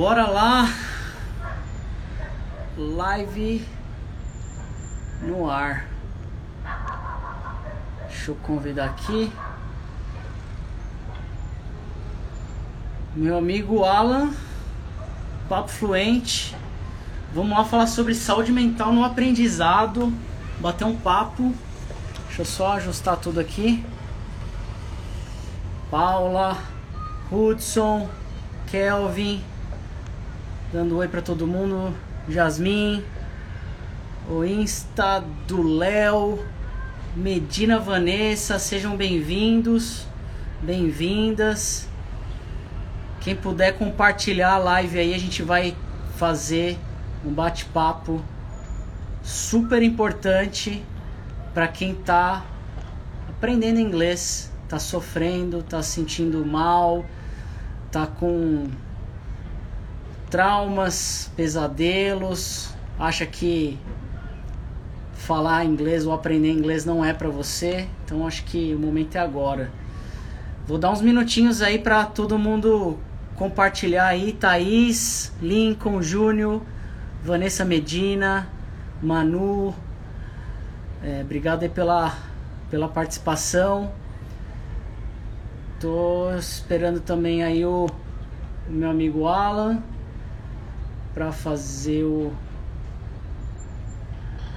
Bora lá. Live no ar. Deixa eu convidar aqui. Meu amigo Alan, papo fluente. Vamos lá falar sobre saúde mental no aprendizado, bater um papo. Deixa eu só ajustar tudo aqui. Paula, Hudson, Kelvin, dando oi para todo mundo. Jasmin, o Insta do Léo, Medina Vanessa, sejam bem-vindos, bem-vindas. Quem puder compartilhar a live aí, a gente vai fazer um bate-papo super importante para quem está aprendendo inglês, está sofrendo, está se sentindo mal, está com traumas, pesadelos, acha que falar inglês ou aprender inglês não é para você. Então acho que o momento é agora. Vou dar uns minutinhos aí para todo mundo compartilhar aí, Thaís, Lincoln, Júnior, Vanessa Medina, Manu, é, obrigado aí pela, pela participação. Tô esperando também aí o, o meu amigo Alan para fazer o,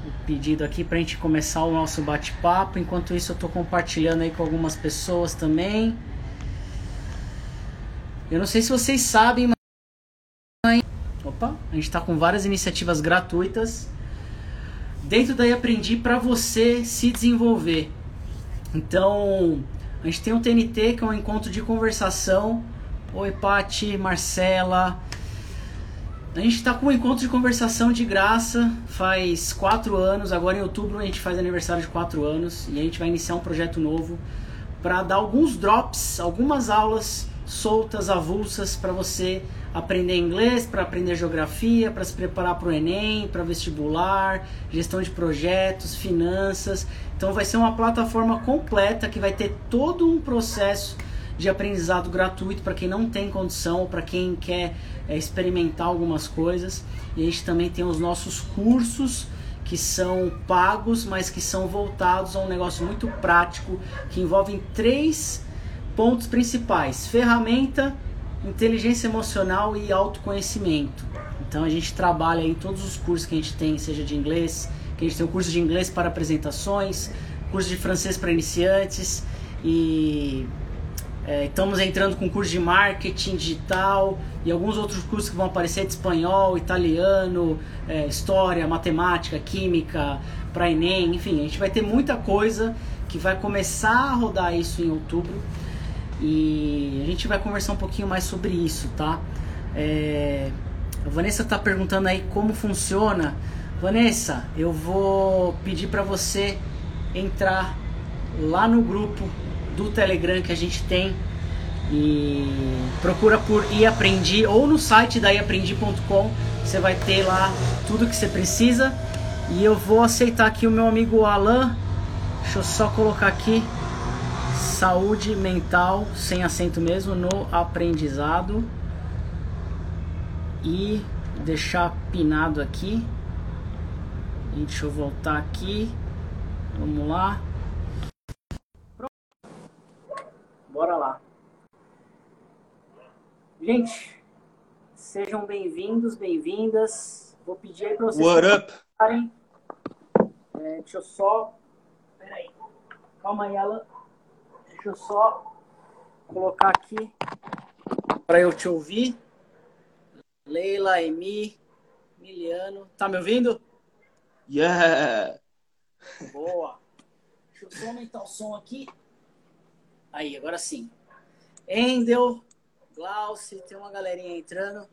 o pedido aqui para a gente começar o nosso bate-papo. Enquanto isso, eu tô compartilhando aí com algumas pessoas também. Eu não sei se vocês sabem, mas opa, a gente está com várias iniciativas gratuitas dentro daí aprendi para você se desenvolver. Então, a gente tem um TNT que é um encontro de conversação. Oi, Pati, Marcela. A gente está com um encontro de conversação de graça faz quatro anos. Agora em outubro a gente faz aniversário de quatro anos e a gente vai iniciar um projeto novo para dar alguns drops, algumas aulas soltas, avulsas para você aprender inglês, para aprender geografia, para se preparar para o Enem, para vestibular, gestão de projetos, finanças. Então vai ser uma plataforma completa que vai ter todo um processo de aprendizado gratuito para quem não tem condição, para quem quer é, experimentar algumas coisas. E a gente também tem os nossos cursos que são pagos, mas que são voltados a um negócio muito prático que envolvem três pontos principais: ferramenta, inteligência emocional e autoconhecimento. Então a gente trabalha em todos os cursos que a gente tem, seja de inglês, que a gente tem o curso de inglês para apresentações, curso de francês para iniciantes e é, estamos entrando com curso de marketing digital e alguns outros cursos que vão aparecer de espanhol, italiano, é, história, matemática, química, para Enem, enfim, a gente vai ter muita coisa que vai começar a rodar isso em outubro. E a gente vai conversar um pouquinho mais sobre isso, tá? É... A Vanessa tá perguntando aí como funciona. Vanessa, eu vou pedir para você entrar lá no grupo do Telegram que a gente tem e procura por iaprendi ou no site da iaprendi.com você vai ter lá tudo que você precisa e eu vou aceitar aqui o meu amigo Alan deixa eu só colocar aqui saúde mental, sem acento mesmo, no aprendizado. E deixar pinado aqui. E deixa eu voltar aqui. Vamos lá. Bora lá. Gente, sejam bem-vindos, bem-vindas. Vou pedir aí para vocês. What up? É, deixa eu só. Peraí. Calma aí, ela. Deixa eu só colocar aqui para eu te ouvir. Leila, Emi, Miliano. Tá me ouvindo? Yeah! Boa. Deixa eu só aumentar o som aqui. Aí, agora sim. Endel, Glauci, tem uma galerinha entrando.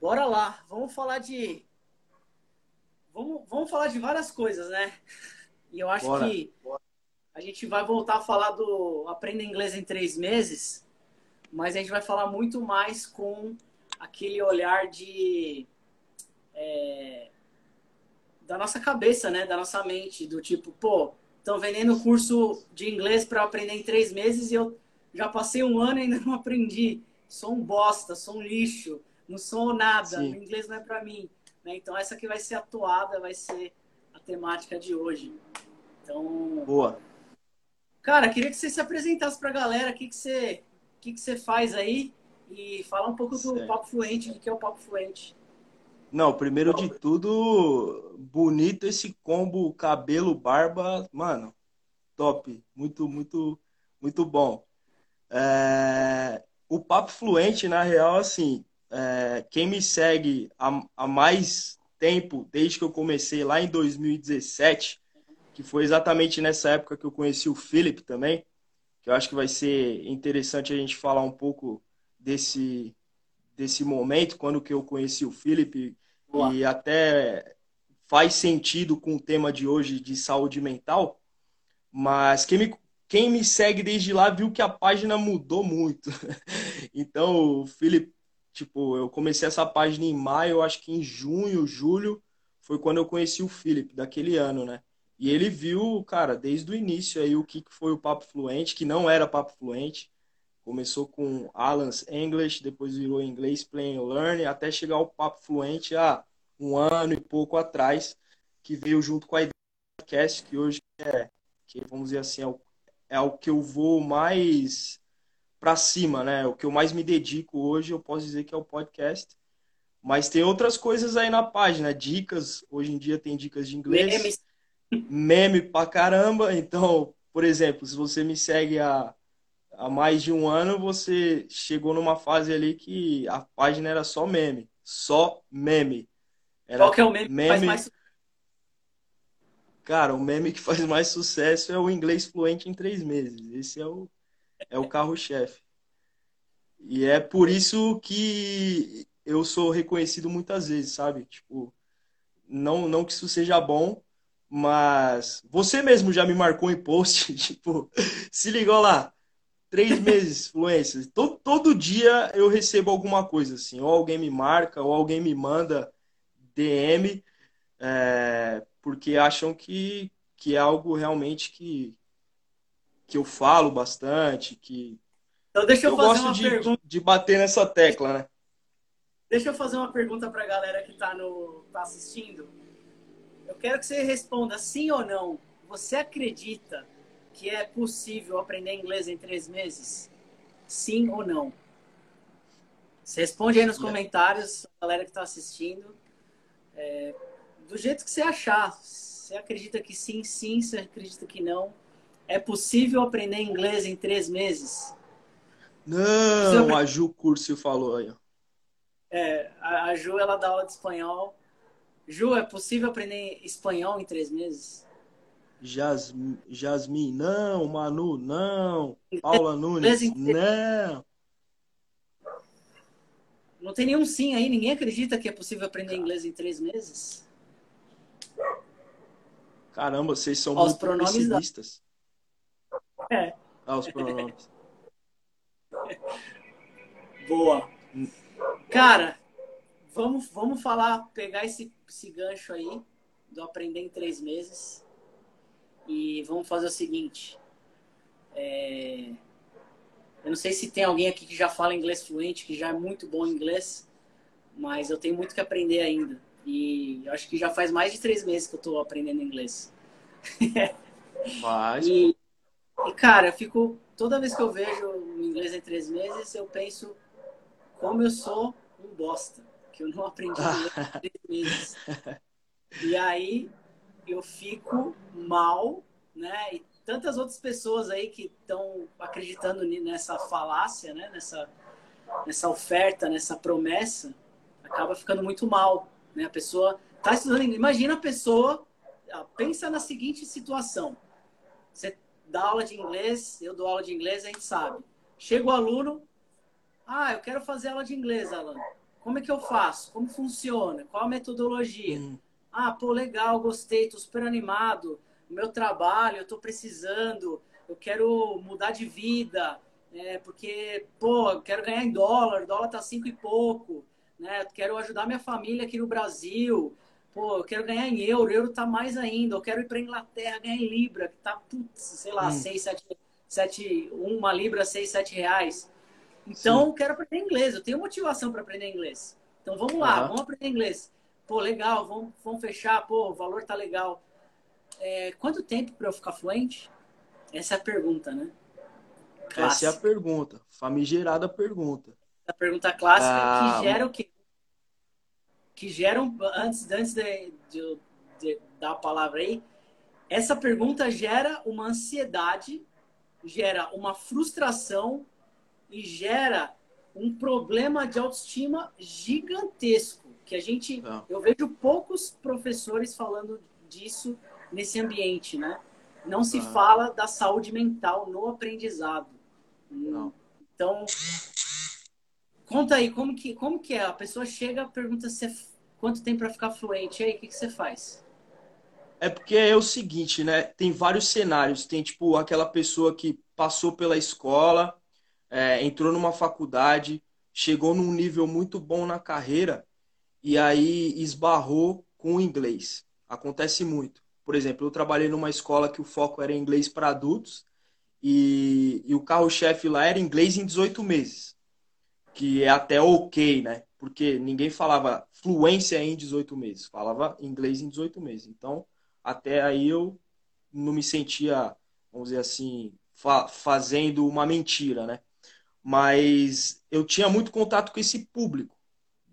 Bora lá, vamos falar de. Vamos, vamos falar de várias coisas, né? E eu acho Bora. que. A gente vai voltar a falar do Aprenda Inglês em Três Meses, mas a gente vai falar muito mais com aquele olhar de. É, da nossa cabeça, né? Da nossa mente, do tipo, pô, estão vendendo curso de inglês para aprender em três meses e eu já passei um ano e ainda não aprendi. Sou um bosta, sou um lixo. não sou nada, Sim. o inglês não é para mim. Né? Então essa que vai ser a toada, vai ser a temática de hoje. Então. Boa. Cara, queria que você se apresentasse para a galera, o que, que, você, que, que você faz aí e falar um pouco do certo. Papo Fluente, o que é o Papo Fluente. Não, primeiro de tudo, bonito esse combo cabelo, barba, mano, top, muito, muito, muito bom. É... O Papo Fluente, na real, assim, é... quem me segue há, há mais tempo, desde que eu comecei lá em 2017, que foi exatamente nessa época que eu conheci o Philip também, que eu acho que vai ser interessante a gente falar um pouco desse, desse momento, quando que eu conheci o Philip, Boa. e até faz sentido com o tema de hoje de saúde mental, mas quem me, quem me segue desde lá viu que a página mudou muito. então, o Philip, tipo, eu comecei essa página em maio, acho que em junho, julho, foi quando eu conheci o Philip, daquele ano, né? E ele viu, cara, desde o início aí o que foi o Papo Fluente, que não era Papo Fluente. Começou com Alan's English, depois virou Inglês Play and Learn, até chegar ao Papo Fluente há um ano e pouco atrás, que veio junto com a ideia do podcast, que hoje é, que vamos dizer assim, é o, é o que eu vou mais para cima, né? O que eu mais me dedico hoje, eu posso dizer que é o podcast. Mas tem outras coisas aí na página, dicas. Hoje em dia tem dicas de inglês. Memes meme pra caramba. Então, por exemplo, se você me segue há, há mais de um ano, você chegou numa fase ali que a página era só meme. Só meme. Era Qual que é o meme, meme... que faz mais Cara, o meme que faz mais sucesso é o inglês fluente em três meses. Esse é o, é o carro-chefe. E é por isso que eu sou reconhecido muitas vezes, sabe? Tipo, não, não que isso seja bom, mas você mesmo já me marcou em post, tipo, se ligou lá, três meses, fluência. Todo, todo dia eu recebo alguma coisa, assim, ou alguém me marca, ou alguém me manda DM, é, porque acham que, que é algo realmente que, que eu falo bastante, que então deixa eu, eu fazer gosto uma de, pergunta. de bater nessa tecla, né? Deixa eu fazer uma pergunta para a galera que está tá assistindo. Eu quero que você responda sim ou não. Você acredita que é possível aprender inglês em três meses? Sim ou não? Você responde aí nos comentários, a galera que está assistindo. É, do jeito que você achar. Você acredita que sim, sim. Você acredita que não. É possível aprender inglês em três meses? Não, a Ju Curcio falou aí. É, a Ju, ela dá aula de espanhol Ju, é possível aprender espanhol em três meses? Jasmin, Jasmin não. Manu, não. Paula Nunes, não. Não tem nenhum sim aí? Ninguém acredita que é possível aprender inglês em três meses? Caramba, vocês são Ó, muito pessimistas. Da... É. Ah, os pronomes. Boa. Cara, vamos, vamos falar, pegar esse, esse gancho aí do aprender em três meses e vamos fazer o seguinte. É... Eu não sei se tem alguém aqui que já fala inglês fluente, que já é muito bom em inglês, mas eu tenho muito que aprender ainda. E acho que já faz mais de três meses que eu estou aprendendo inglês. Mas... e, e, cara, eu fico. Toda vez que eu vejo o inglês em três meses, eu penso como eu sou um bosta que eu não aprendi em três meses. E aí eu fico mal, né? E tantas outras pessoas aí que estão acreditando nessa falácia, né? Nessa, nessa oferta, nessa promessa, acaba ficando muito mal, né? A pessoa tá estudando, imagina a pessoa, pensa na seguinte situação. Você dá aula de inglês, eu dou aula de inglês, a gente sabe. Chega o aluno, ah, eu quero fazer aula de inglês, Alan. Como é que eu faço? Como funciona? Qual a metodologia? Hum. Ah, pô, legal, gostei, tô super animado. O meu trabalho, eu tô precisando, eu quero mudar de vida, é, porque, pô, eu quero ganhar em dólar, o dólar tá cinco e pouco, né? Eu quero ajudar minha família aqui no Brasil, pô, eu quero ganhar em euro, euro tá mais ainda, eu quero ir pra Inglaterra ganhar em libra, que tá, putz, sei lá, hum. seis, sete, sete, uma libra, seis, sete reais. Então, Sim. quero aprender inglês. Eu tenho motivação para aprender inglês. Então vamos lá, uhum. vamos aprender inglês. Pô, legal, vamos, vamos fechar, pô, o valor tá legal. É, quanto tempo para eu ficar fluente? Essa é a pergunta, né? Clássica. Essa é a pergunta, famigerada pergunta. A pergunta clássica ah, que gera o quê? Que gera, um, antes, antes de, de, de dar a palavra aí, essa pergunta gera uma ansiedade, gera uma frustração e gera um problema de autoestima gigantesco que a gente Não. eu vejo poucos professores falando disso nesse ambiente, né? Não se fala da saúde mental no aprendizado. Não. Então, conta aí como que como que é? A pessoa chega, pergunta se é, quanto tempo para ficar fluente, e aí o que, que você faz? É porque é o seguinte, né? Tem vários cenários. Tem, tipo, aquela pessoa que passou pela escola, é, entrou numa faculdade, chegou num nível muito bom na carreira e aí esbarrou com o inglês. Acontece muito. Por exemplo, eu trabalhei numa escola que o foco era inglês para adultos e, e o carro-chefe lá era inglês em 18 meses, que é até ok, né? Porque ninguém falava fluência em 18 meses, falava inglês em 18 meses. Então, até aí eu não me sentia, vamos dizer assim, fa fazendo uma mentira, né? Mas eu tinha muito contato com esse público,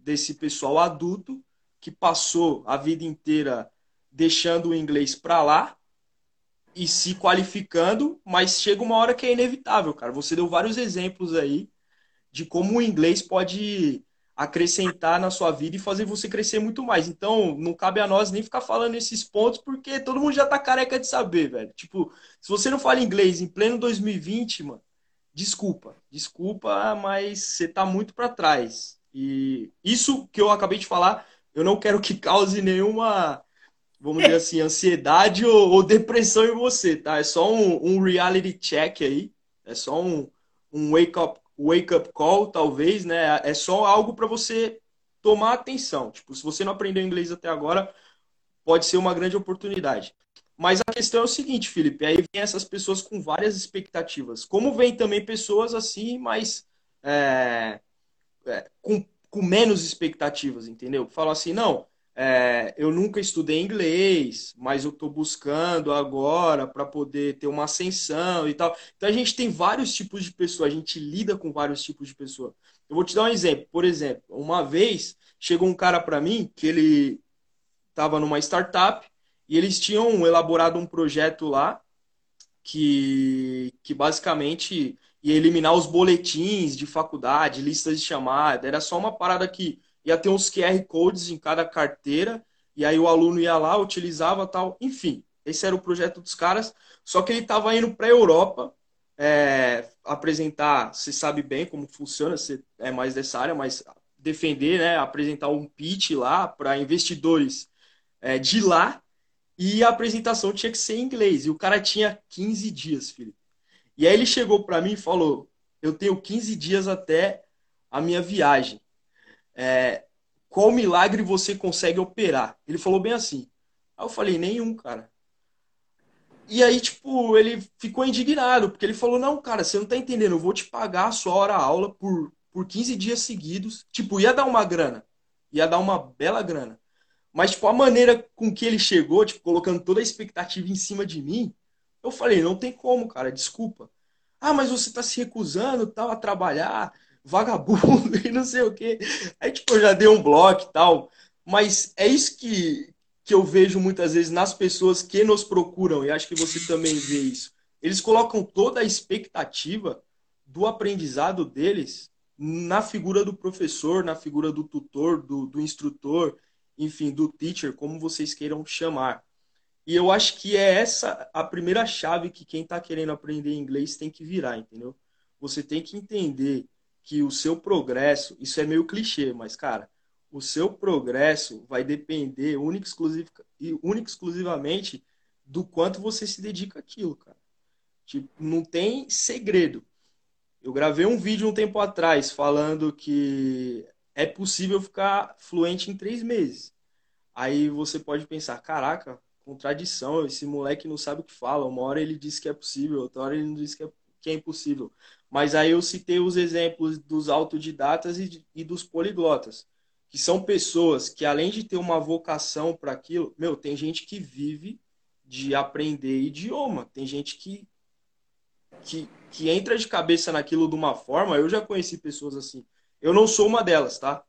desse pessoal adulto que passou a vida inteira deixando o inglês para lá e se qualificando, mas chega uma hora que é inevitável, cara. Você deu vários exemplos aí de como o inglês pode acrescentar na sua vida e fazer você crescer muito mais. Então, não cabe a nós nem ficar falando esses pontos, porque todo mundo já tá careca de saber, velho. Tipo, se você não fala inglês em pleno 2020, mano, desculpa. Desculpa, mas você tá muito para trás. E isso que eu acabei de falar, eu não quero que cause nenhuma, vamos dizer assim, ansiedade ou, ou depressão em você, tá? É só um, um reality check aí. É só um, um wake up wake up call, talvez, né? É só algo para você tomar atenção. Tipo, se você não aprendeu inglês até agora, pode ser uma grande oportunidade. Mas a questão é o seguinte, Felipe, aí vem essas pessoas com várias expectativas. Como vem também pessoas assim, mas é, é, com, com menos expectativas, entendeu? Falam assim, não, é, eu nunca estudei inglês, mas eu estou buscando agora para poder ter uma ascensão e tal. Então a gente tem vários tipos de pessoas, a gente lida com vários tipos de pessoas. Eu vou te dar um exemplo. Por exemplo, uma vez chegou um cara para mim que ele estava numa startup e eles tinham elaborado um projeto lá que, que basicamente ia eliminar os boletins de faculdade, listas de chamada. Era só uma parada que ia ter uns QR codes em cada carteira, e aí o aluno ia lá, utilizava tal. Enfim, esse era o projeto dos caras. Só que ele estava indo para a Europa é, apresentar, você sabe bem como funciona, você é mais dessa área, mas defender, né, apresentar um pitch lá para investidores é, de lá, e a apresentação tinha que ser em inglês. E o cara tinha 15 dias, filho. E aí ele chegou para mim e falou: Eu tenho 15 dias até a minha viagem é, qual milagre você consegue operar? Ele falou bem assim. Aí eu falei, nenhum, cara. E aí, tipo, ele ficou indignado, porque ele falou, não, cara, você não tá entendendo, eu vou te pagar a sua hora-aula por, por 15 dias seguidos. Tipo, ia dar uma grana. Ia dar uma bela grana. Mas, tipo, a maneira com que ele chegou, tipo, colocando toda a expectativa em cima de mim, eu falei, não tem como, cara, desculpa. Ah, mas você tá se recusando, tal, a trabalhar vagabundo e não sei o quê. Aí, tipo, eu já dei um bloco e tal. Mas é isso que, que eu vejo muitas vezes nas pessoas que nos procuram, e acho que você também vê isso. Eles colocam toda a expectativa do aprendizado deles na figura do professor, na figura do tutor, do, do instrutor, enfim, do teacher, como vocês queiram chamar. E eu acho que é essa a primeira chave que quem está querendo aprender inglês tem que virar, entendeu? Você tem que entender que o seu progresso, isso é meio clichê, mas, cara, o seu progresso vai depender única e exclusivamente do quanto você se dedica àquilo, cara. Tipo, não tem segredo. Eu gravei um vídeo um tempo atrás falando que é possível ficar fluente em três meses. Aí você pode pensar, caraca, contradição, esse moleque não sabe o que fala. Uma hora ele diz que é possível, outra hora ele não diz que é, que é impossível. Mas aí eu citei os exemplos dos autodidatas e, e dos poliglotas. que são pessoas que, além de ter uma vocação para aquilo, meu, tem gente que vive de aprender idioma, tem gente que, que, que entra de cabeça naquilo de uma forma. Eu já conheci pessoas assim. Eu não sou uma delas, tá?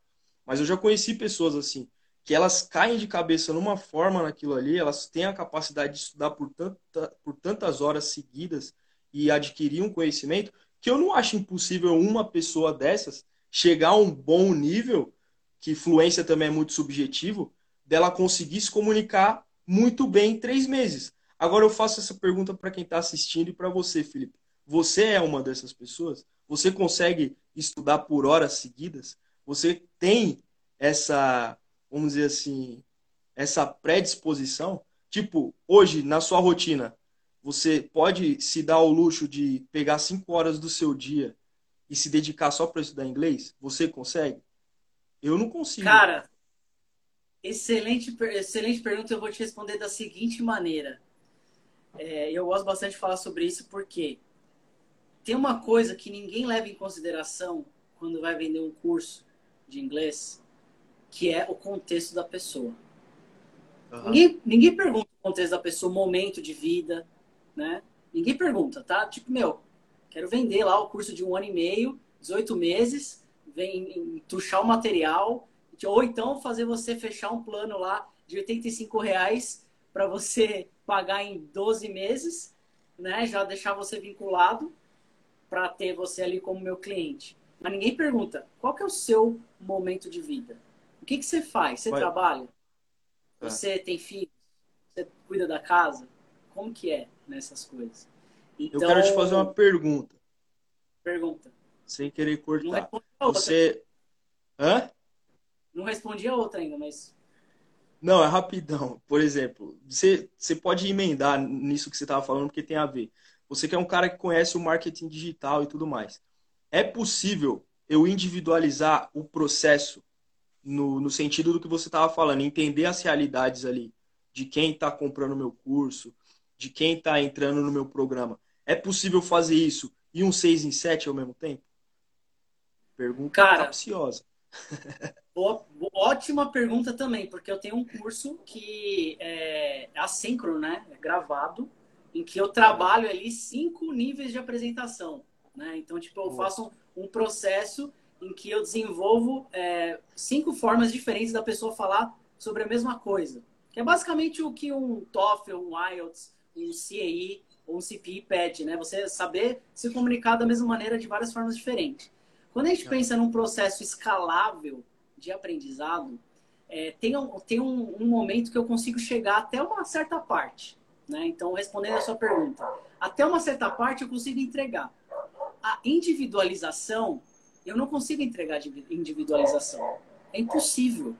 Mas eu já conheci pessoas assim, que elas caem de cabeça numa forma naquilo ali, elas têm a capacidade de estudar por, tanta, por tantas horas seguidas e adquirir um conhecimento, que eu não acho impossível uma pessoa dessas chegar a um bom nível, que fluência também é muito subjetivo, dela conseguir se comunicar muito bem em três meses. Agora eu faço essa pergunta para quem está assistindo e para você, Felipe. Você é uma dessas pessoas? Você consegue estudar por horas seguidas? Você tem essa, vamos dizer assim, essa predisposição? Tipo, hoje, na sua rotina, você pode se dar o luxo de pegar cinco horas do seu dia e se dedicar só para estudar inglês? Você consegue? Eu não consigo. Cara, excelente, excelente pergunta. Eu vou te responder da seguinte maneira. É, eu gosto bastante de falar sobre isso porque tem uma coisa que ninguém leva em consideração quando vai vender um curso de inglês, que é o contexto da pessoa. Uhum. Ninguém, ninguém pergunta o contexto da pessoa, o momento de vida, né? Ninguém pergunta, tá? Tipo, meu, quero vender lá o curso de um ano e meio, 18 meses, vem tuchar o material, ou então fazer você fechar um plano lá de 85 reais para você pagar em 12 meses, né? Já deixar você vinculado para ter você ali como meu cliente. Mas ninguém pergunta qual que é o seu momento de vida. O que, que você faz? Você Vai. trabalha? É. Você tem filhos? Você cuida da casa? Como que é nessas coisas? Então, Eu quero te fazer uma pergunta. Pergunta. Sem querer cortar. Não você... Hã? Não respondi a outra ainda, mas não, é rapidão. Por exemplo, você, você pode emendar nisso que você estava falando, porque tem a ver. Você que é um cara que conhece o marketing digital e tudo mais. É possível eu individualizar o processo no, no sentido do que você estava falando, entender as realidades ali de quem está comprando o meu curso, de quem está entrando no meu programa. É possível fazer isso e um 6 em 7 ao mesmo tempo? Pergunta Cara, capciosa. ótima pergunta também, porque eu tenho um curso que é assíncrono, né? É gravado, em que eu trabalho ali cinco níveis de apresentação, né? Então, tipo, eu faço um, um processo em que eu desenvolvo é, cinco formas diferentes da pessoa falar sobre a mesma coisa. Que é basicamente o que um TOEFL, um IELTS, um CAE ou um CPI pede, né? Você saber se comunicar da mesma maneira de várias formas diferentes. Quando a gente pensa num processo escalável de aprendizado, é, tem, um, tem um, um, momento que eu consigo chegar até uma certa parte. Né? Então, respondendo a sua pergunta, até uma certa parte eu consigo entregar. A individualização, eu não consigo entregar individualização. É impossível.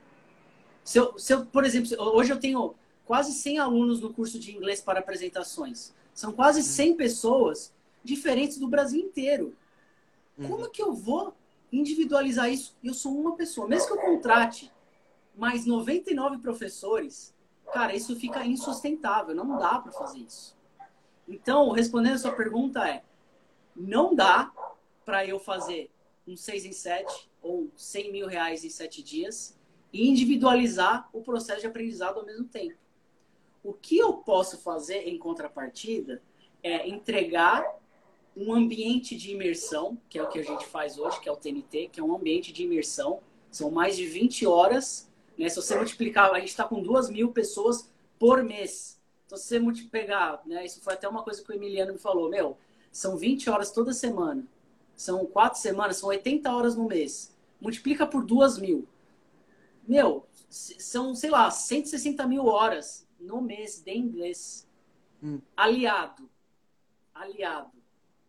Se eu, se eu, por exemplo, hoje eu tenho quase 100 alunos no curso de inglês para apresentações. São quase 100 pessoas diferentes do Brasil inteiro. Uhum. Como que eu vou individualizar isso? Eu sou uma pessoa. Mesmo que eu contrate mais 99 professores, cara, isso fica insustentável. Não dá para fazer isso. Então, respondendo a sua pergunta é, não dá para eu fazer um 6 em 7 ou 100 mil reais em 7 dias e individualizar o processo de aprendizado ao mesmo tempo. O que eu posso fazer em contrapartida é entregar um ambiente de imersão, que é o que a gente faz hoje, que é o TNT, que é um ambiente de imersão. São mais de 20 horas. Né? Se você multiplicar, a gente está com duas mil pessoas por mês. Então, se você multiplicar, né? isso foi até uma coisa que o Emiliano me falou, meu, são 20 horas toda semana. São quatro semanas, são 80 horas no mês. Multiplica por duas mil. Meu, são, sei lá, 160 mil horas no mês de inglês. Hum. Aliado. Aliado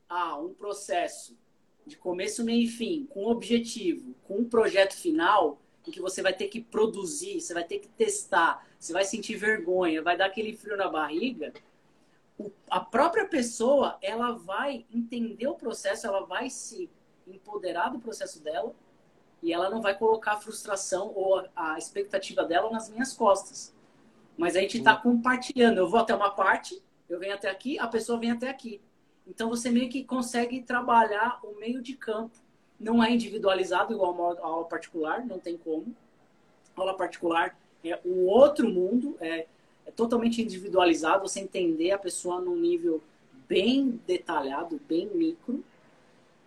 a um processo de começo, meio e fim, com objetivo, com um projeto final, em que você vai ter que produzir, você vai ter que testar, você vai sentir vergonha, vai dar aquele frio na barriga, a própria pessoa ela vai entender o processo, ela vai se empoderar do processo dela e ela não vai colocar a frustração ou a, expectativa dela nas minhas costas. Mas a gente está compartilhando. Eu vou até uma parte, eu venho até aqui, a pessoa vem até aqui. Então você meio que consegue trabalhar o meio de campo. Não é individualizado igual ao particular, não tem como. aula particular é um outro mundo, é totalmente individualizado, você entender a pessoa num nível bem detalhado, bem micro.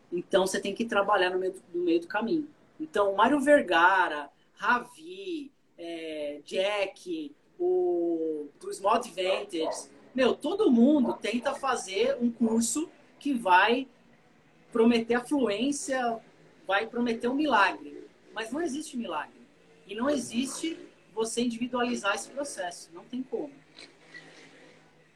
Então você tem que trabalhar no meio, no meio do caminho. Então, Mário Vergara, Ravi, é, Jack, o do Small Advantage, meu, todo mundo tenta fazer um curso que vai prometer a fluência, vai prometer um milagre. Mas não existe milagre. E não existe você individualizar esse processo. Não tem como.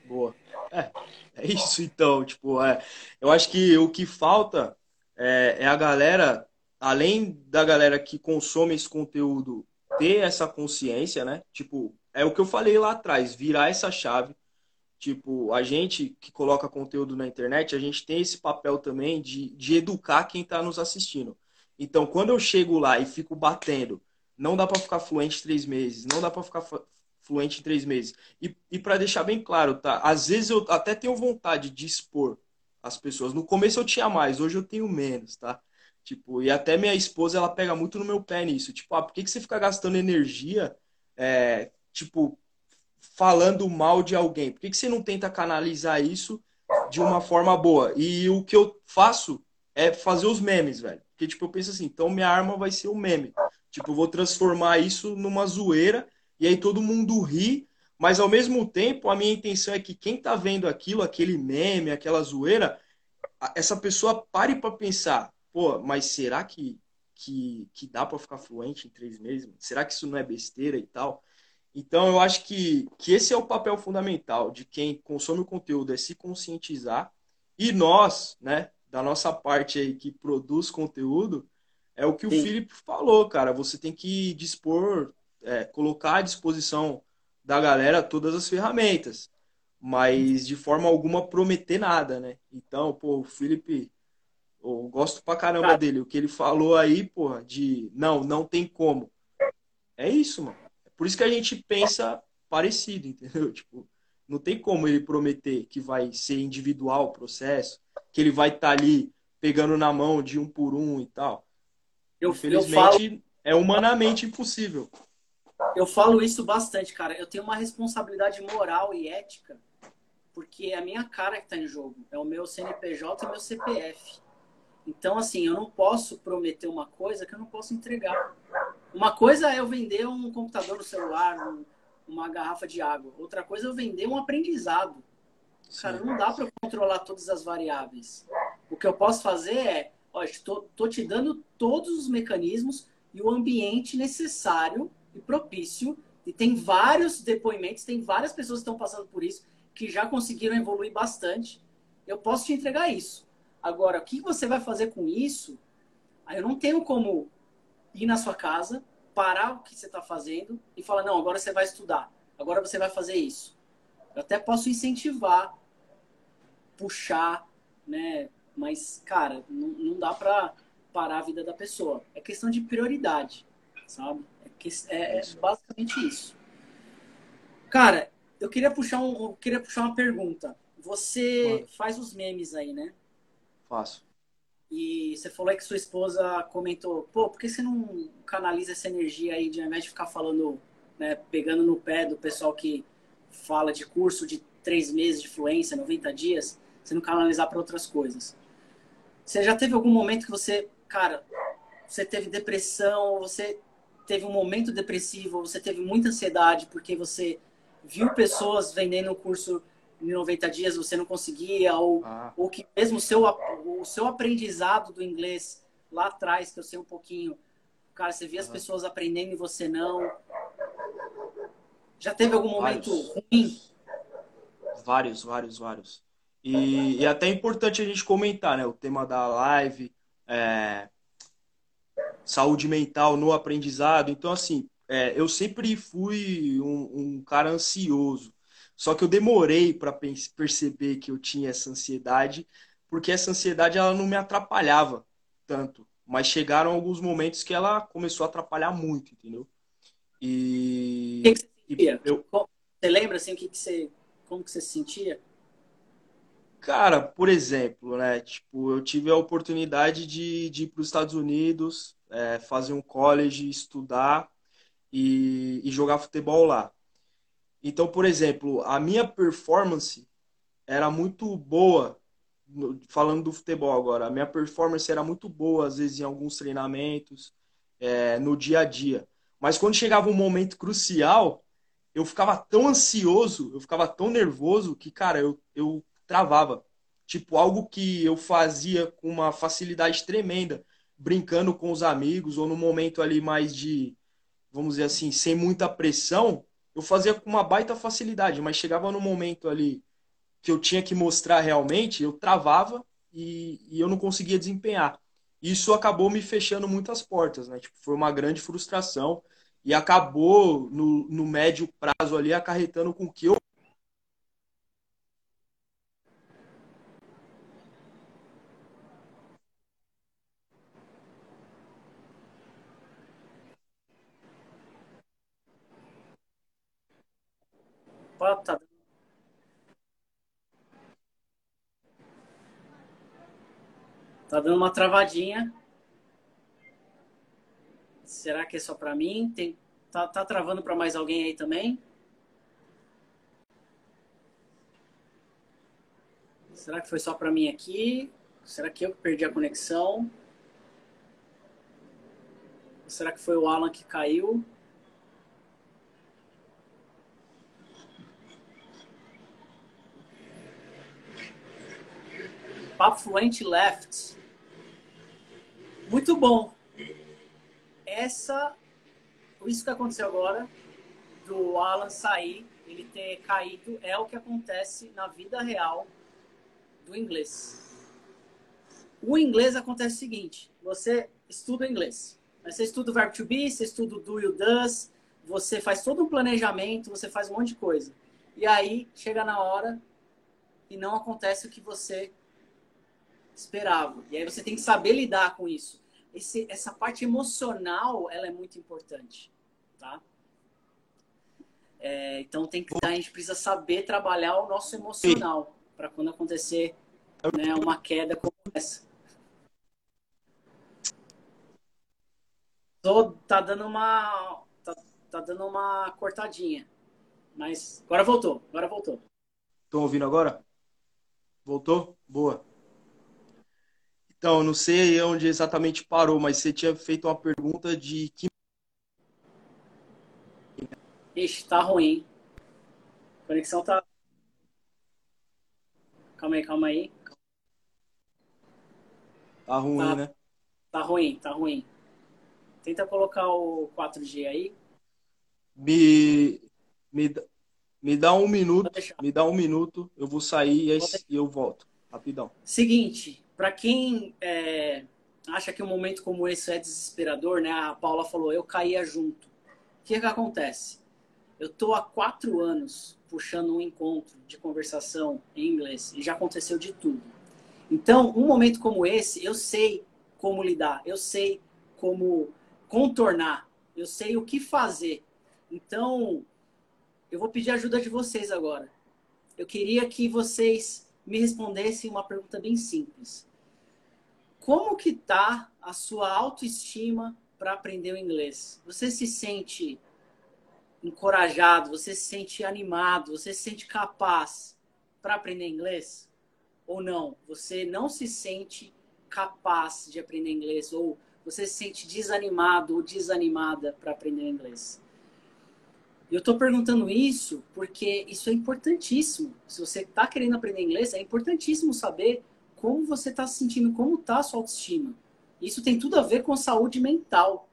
Boa. É, é isso então. Tipo, é, eu acho que o que falta é, é a galera, além da galera que consome esse conteúdo, ter essa consciência, né? Tipo, é o que eu falei lá atrás, virar essa chave. Tipo, a gente que coloca conteúdo na internet, a gente tem esse papel também de, de educar quem está nos assistindo. Então, quando eu chego lá e fico batendo, não dá para ficar fluente três meses, não dá para ficar fluente em três meses. E, e para deixar bem claro, tá? Às vezes eu até tenho vontade de expor as pessoas. No começo eu tinha mais, hoje eu tenho menos, tá? Tipo, e até minha esposa, ela pega muito no meu pé nisso. Tipo, ah, por que, que você fica gastando energia, é, tipo, falando mal de alguém? Por que, que você não tenta canalizar isso de uma forma boa? E o que eu faço é fazer os memes, velho. Porque, tipo, eu penso assim, então minha arma vai ser o meme. Tipo, eu vou transformar isso numa zoeira e aí todo mundo ri, mas ao mesmo tempo a minha intenção é que quem tá vendo aquilo, aquele meme, aquela zoeira, essa pessoa pare para pensar, pô, mas será que, que, que dá para ficar fluente em três meses? Será que isso não é besteira e tal? Então eu acho que, que esse é o papel fundamental de quem consome o conteúdo, é se conscientizar e nós, né, da nossa parte aí que produz conteúdo, é o que Sim. o Felipe falou, cara. Você tem que dispor, é, colocar à disposição da galera todas as ferramentas, mas de forma alguma prometer nada, né? Então, pô, o Felipe, eu gosto pra caramba cara. dele. O que ele falou aí, porra, de não, não tem como. É isso, mano. É por isso que a gente pensa parecido, entendeu? Tipo, não tem como ele prometer que vai ser individual o processo, que ele vai estar tá ali pegando na mão de um por um e tal. Eu, Infelizmente, eu falo... é humanamente impossível. Eu falo isso bastante, cara. Eu tenho uma responsabilidade moral e ética, porque é a minha cara que está em jogo. É o meu CNPJ e meu CPF. Então, assim, eu não posso prometer uma coisa que eu não posso entregar. Uma coisa é eu vender um computador no celular, um, uma garrafa de água. Outra coisa é eu vender um aprendizado. Cara, não dá para controlar todas as variáveis. O que eu posso fazer é, olha, estou tô, tô te dando todos os mecanismos e o ambiente necessário e propício. E tem vários depoimentos, tem várias pessoas que estão passando por isso, que já conseguiram evoluir bastante. Eu posso te entregar isso. Agora, o que você vai fazer com isso? Aí eu não tenho como ir na sua casa, parar o que você está fazendo e falar: não, agora você vai estudar, agora você vai fazer isso. Eu até posso incentivar, puxar, né? Mas, cara, não, não dá para parar a vida da pessoa. É questão de prioridade, sabe? É, que, é, é basicamente isso. Cara, eu queria puxar, um, eu queria puxar uma pergunta. Você Mano. faz os memes aí, né? Faço. E você falou aí que sua esposa comentou, pô, por que você não canaliza essa energia aí de ao invés de ficar falando, né, pegando no pé do pessoal que fala de curso de três meses de fluência, 90 dias, você não canalizar para outras coisas. Você já teve algum momento que você, cara, você teve depressão, você teve um momento depressivo, você teve muita ansiedade porque você viu pessoas vendendo o curso em 90 dias, você não conseguia, ou, ah. ou que mesmo o seu, o seu aprendizado do inglês lá atrás, que eu sei um pouquinho, cara, você via as pessoas aprendendo e você não. Já teve algum momento vários. ruim? Vários, vários, vários. E, e até é importante a gente comentar, né? O tema da live, é, saúde mental no aprendizado. Então, assim, é, eu sempre fui um, um, cara ansioso. Só que eu demorei para perceber que eu tinha essa ansiedade, porque essa ansiedade ela não me atrapalhava tanto. Mas chegaram alguns momentos que ela começou a atrapalhar muito, entendeu? E. O que, que você sentia? Eu... Você lembra assim o que, que você. Como que você se sentia? Cara, por exemplo, né? Tipo, eu tive a oportunidade de, de ir para os Estados Unidos, é, fazer um college, estudar. e, e jogar futebol lá. Então, por exemplo, a minha performance era muito boa, falando do futebol agora, a minha performance era muito boa, às vezes, em alguns treinamentos, é, no dia a dia. Mas quando chegava um momento crucial, eu ficava tão ansioso, eu ficava tão nervoso que, cara, eu, eu travava. Tipo, algo que eu fazia com uma facilidade tremenda, brincando com os amigos, ou no momento ali mais de, vamos dizer assim, sem muita pressão, eu fazia com uma baita facilidade, mas chegava no momento ali que eu tinha que mostrar realmente, eu travava e, e eu não conseguia desempenhar. Isso acabou me fechando muitas portas, né? Tipo, foi uma grande frustração e acabou no, no médio prazo ali acarretando com que eu Opa, tá. Dando uma travadinha. Será que é só para mim? Tem, tá, tá travando para mais alguém aí também? Será que foi só para mim aqui? Será que eu perdi a conexão? será que foi o Alan que caiu? Papo Fluente Left. Muito bom. Essa, isso que aconteceu agora, do Alan sair, ele ter caído, é o que acontece na vida real do inglês. O inglês acontece o seguinte: você estuda inglês. Você estuda o verbo to be, você estuda o do e o does, você faz todo um planejamento, você faz um monte de coisa. E aí chega na hora e não acontece o que você esperava. E aí você tem que saber lidar com isso. Esse, essa parte emocional, ela é muito importante, tá? É, então tem que a gente precisa saber trabalhar o nosso emocional para quando acontecer né, uma queda como essa. Tô, tá dando uma tá, tá dando uma cortadinha, mas agora voltou, agora voltou. Estão ouvindo agora? Voltou? Boa. Então, não sei onde exatamente parou, mas você tinha feito uma pergunta de que. Ixi, tá ruim. A conexão tá. Calma aí, calma aí. Tá ruim, tá, né? Tá ruim, tá ruim. Tenta colocar o 4G aí. Me, me, me dá um minuto. Me dá um minuto. Eu vou sair e eu volto. Rapidão. Seguinte, para quem é, acha que um momento como esse é desesperador, né? A Paula falou, eu caía junto. O que, que acontece? Eu tô há quatro anos puxando um encontro de conversação em inglês e já aconteceu de tudo. Então, um momento como esse, eu sei como lidar, eu sei como contornar, eu sei o que fazer. Então, eu vou pedir ajuda de vocês agora. Eu queria que vocês me respondesse uma pergunta bem simples. Como que tá a sua autoestima para aprender o inglês? Você se sente encorajado, você se sente animado, você se sente capaz para aprender inglês? Ou não? Você não se sente capaz de aprender inglês ou você se sente desanimado ou desanimada para aprender inglês? Eu estou perguntando isso porque isso é importantíssimo. Se você está querendo aprender inglês, é importantíssimo saber como você está se sentindo, como está a sua autoestima. Isso tem tudo a ver com saúde mental.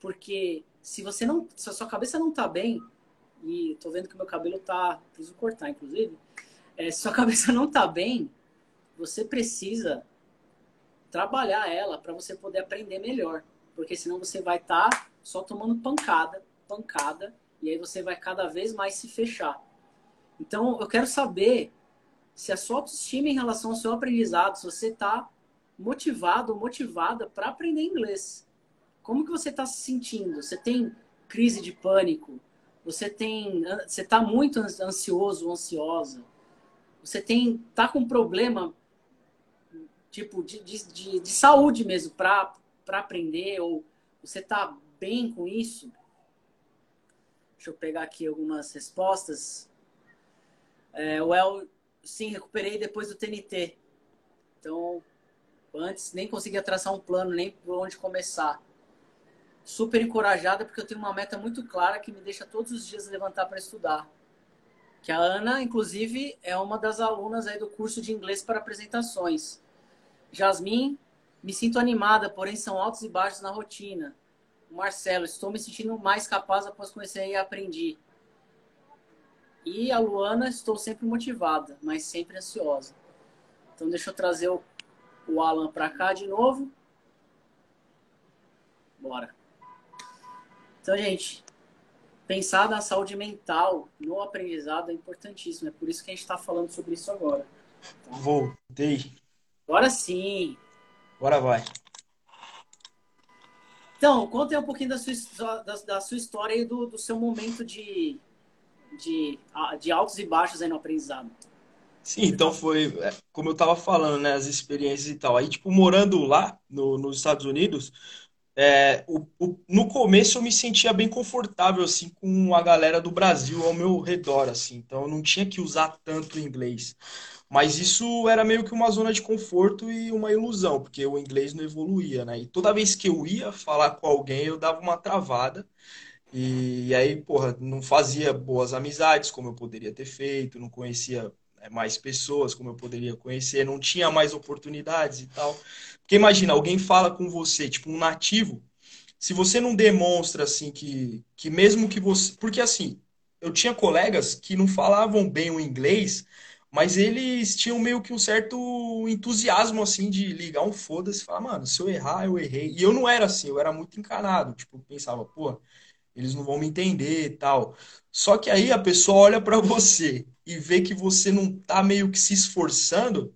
Porque se você não, se a sua cabeça não está bem, e estou vendo que meu cabelo está, preciso cortar, inclusive, é, se sua cabeça não está bem, você precisa trabalhar ela para você poder aprender melhor. Porque senão você vai estar tá só tomando pancada, pancada, e aí você vai cada vez mais se fechar. Então, eu quero saber se a sua autoestima em relação ao seu aprendizado, se você está motivado ou motivada para aprender inglês. Como que você está se sentindo? Você tem crise de pânico? Você tem, você está muito ansioso, ansiosa? Você tem, tá com problema tipo de, de, de, de saúde mesmo para aprender ou você está bem com isso? Deixa eu pegar aqui algumas respostas. É, o El, sim, recuperei depois do TNT. Então, antes nem conseguia traçar um plano, nem por onde começar. Super encorajada, porque eu tenho uma meta muito clara que me deixa todos os dias levantar para estudar. Que a Ana, inclusive, é uma das alunas aí do curso de inglês para apresentações. Jasmin, me sinto animada, porém são altos e baixos na rotina. Marcelo, estou me sentindo mais capaz após conhecer e aprendi. E a Luana, estou sempre motivada, mas sempre ansiosa. Então deixa eu trazer o, o Alan para cá de novo. Bora. Então, gente, pensar na saúde mental no aprendizado é importantíssimo. É por isso que a gente está falando sobre isso agora. Voltei. Agora sim. Agora vai. Então, conta um pouquinho da sua, da, da sua história e do, do seu momento de, de, de altos e baixos aí no aprendizado. Sim, então foi, é, como eu estava falando, né, as experiências e tal. Aí, tipo, morando lá no, nos Estados Unidos, é, o, o, no começo eu me sentia bem confortável, assim, com a galera do Brasil ao meu redor, assim. Então, eu não tinha que usar tanto inglês. Mas isso era meio que uma zona de conforto e uma ilusão, porque o inglês não evoluía, né? E toda vez que eu ia falar com alguém, eu dava uma travada. E, aí, porra, não fazia boas amizades como eu poderia ter feito, não conhecia né, mais pessoas como eu poderia conhecer, não tinha mais oportunidades e tal. Porque imagina, alguém fala com você, tipo um nativo, se você não demonstra assim que, que mesmo que você. Porque assim, eu tinha colegas que não falavam bem o inglês mas eles tinham meio que um certo entusiasmo, assim, de ligar um foda-se e falar, mano, se eu errar, eu errei. E eu não era assim, eu era muito encanado. Tipo, pensava, pô, eles não vão me entender e tal. Só que aí a pessoa olha para você e vê que você não tá meio que se esforçando,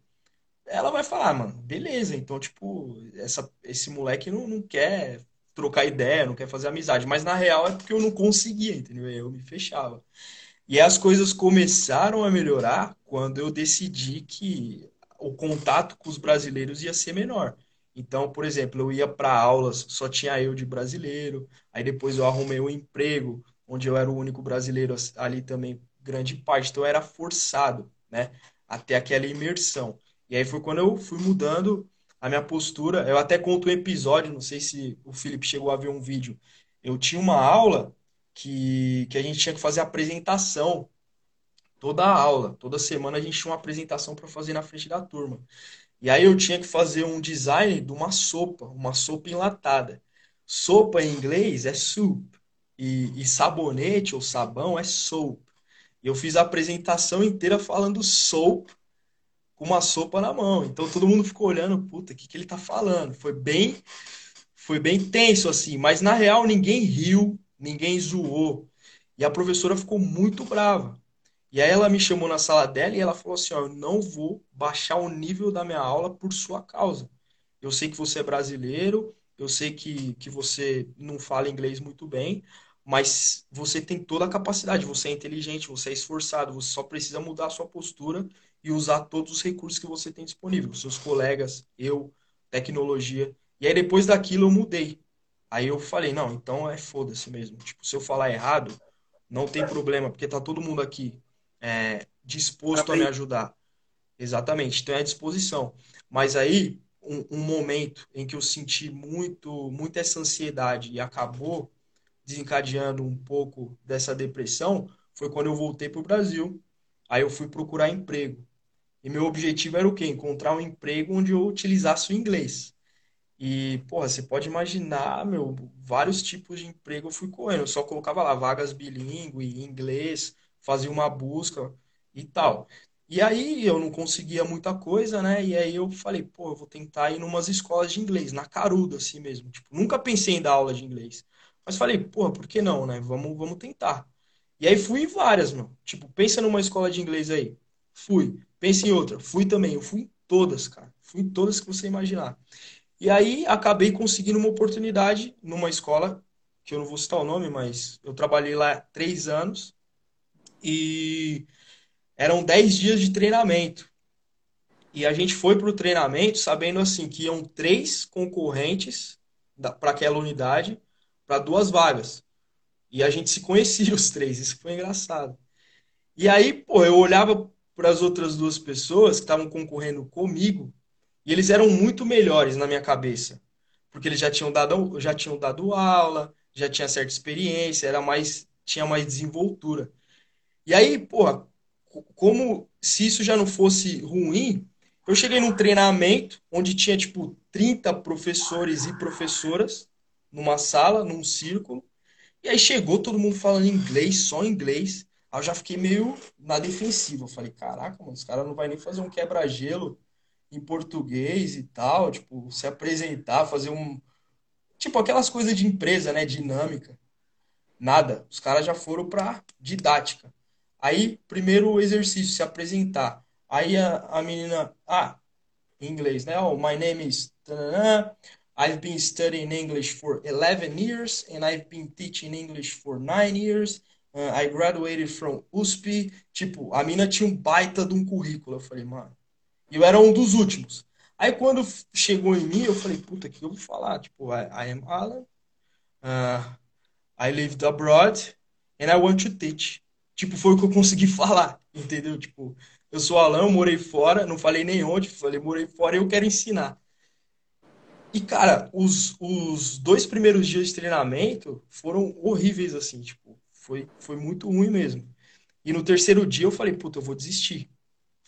ela vai falar, mano, beleza, então, tipo, essa, esse moleque não, não quer trocar ideia, não quer fazer amizade. Mas na real é porque eu não conseguia, entendeu? Eu me fechava. E as coisas começaram a melhorar quando eu decidi que o contato com os brasileiros ia ser menor. Então, por exemplo, eu ia para aulas, só tinha eu de brasileiro, aí depois eu arrumei um emprego onde eu era o único brasileiro ali também, grande parte, então eu era forçado, né, até aquela imersão. E aí foi quando eu fui mudando a minha postura. Eu até conto um episódio, não sei se o Felipe chegou a ver um vídeo. Eu tinha uma aula que, que a gente tinha que fazer apresentação toda a aula. Toda semana a gente tinha uma apresentação para fazer na frente da turma. E aí eu tinha que fazer um design de uma sopa, uma sopa enlatada. Sopa em inglês é soup. E, e sabonete ou sabão é soap. E eu fiz a apresentação inteira falando soap com uma sopa na mão. Então todo mundo ficou olhando, puta, o que, que ele tá falando? Foi bem, foi bem tenso assim, mas na real ninguém riu, ninguém zoou. E a professora ficou muito brava. E aí ela me chamou na sala dela e ela falou assim: ó, eu não vou baixar o nível da minha aula por sua causa. Eu sei que você é brasileiro, eu sei que, que você não fala inglês muito bem, mas você tem toda a capacidade, você é inteligente, você é esforçado, você só precisa mudar a sua postura e usar todos os recursos que você tem disponível, seus colegas, eu, tecnologia. E aí depois daquilo eu mudei. Aí eu falei, não, então é foda-se mesmo. Tipo, se eu falar errado, não tem problema, porque tá todo mundo aqui é, disposto a me ajudar. Exatamente, então é à disposição. Mas aí, um, um, momento em que eu senti muito, muito essa ansiedade e acabou desencadeando um pouco dessa depressão, foi quando eu voltei para o Brasil. Aí eu fui procurar emprego. E meu objetivo era o quê? Encontrar um emprego onde eu utilizasse o inglês. E, porra, você pode imaginar, meu, vários tipos de emprego eu fui correndo. Eu só colocava lá vagas bilíngue, inglês, fazia uma busca e tal. E aí eu não conseguia muita coisa, né? E aí eu falei, pô, eu vou tentar ir numas escolas de inglês, na caruda, assim mesmo. Tipo, nunca pensei em dar aula de inglês. Mas falei, pô, por que não, né? Vamos, vamos tentar. E aí fui em várias, meu. Tipo, pensa numa escola de inglês aí. Fui. Pensa em outra. Fui também. Eu fui em todas, cara. Fui em todas que você imaginar. E aí acabei conseguindo uma oportunidade numa escola, que eu não vou citar o nome, mas eu trabalhei lá três anos e eram dez dias de treinamento. E a gente foi para o treinamento sabendo assim que iam três concorrentes para aquela unidade para duas vagas. E a gente se conhecia os três, isso foi engraçado. E aí, pô, eu olhava para as outras duas pessoas que estavam concorrendo comigo e eles eram muito melhores na minha cabeça, porque eles já tinham dado, já tinham dado aula, já tinha certa experiência, era mais, tinha mais desenvoltura. E aí, porra, como se isso já não fosse ruim, eu cheguei num treinamento onde tinha tipo 30 professores e professoras numa sala, num círculo, e aí chegou todo mundo falando inglês, só inglês. Aí eu já fiquei meio na defensiva. Eu falei, caraca, mano, os caras não vai nem fazer um quebra-gelo em português e tal, tipo, se apresentar, fazer um. Tipo, aquelas coisas de empresa, né? Dinâmica. Nada. Os caras já foram pra didática. Aí, primeiro exercício, se apresentar. Aí a, a menina, ah, em inglês, né? Oh, my name is. I've been studying English for 11 years and I've been teaching English for 9 years. Uh, I graduated from USP. Tipo, a mina tinha um baita de um currículo. Eu falei, mano. Eu era um dos últimos. Aí quando chegou em mim, eu falei, puta, que eu vou falar? Tipo, I, I am Alan. Uh, I lived abroad and I want to teach. Tipo, foi o que eu consegui falar, entendeu? Tipo, eu sou Alan, eu morei fora, não falei nem onde, falei morei fora e eu quero ensinar. E, cara, os, os dois primeiros dias de treinamento foram horríveis, assim, tipo, foi, foi muito ruim mesmo. E no terceiro dia eu falei, puta, eu vou desistir.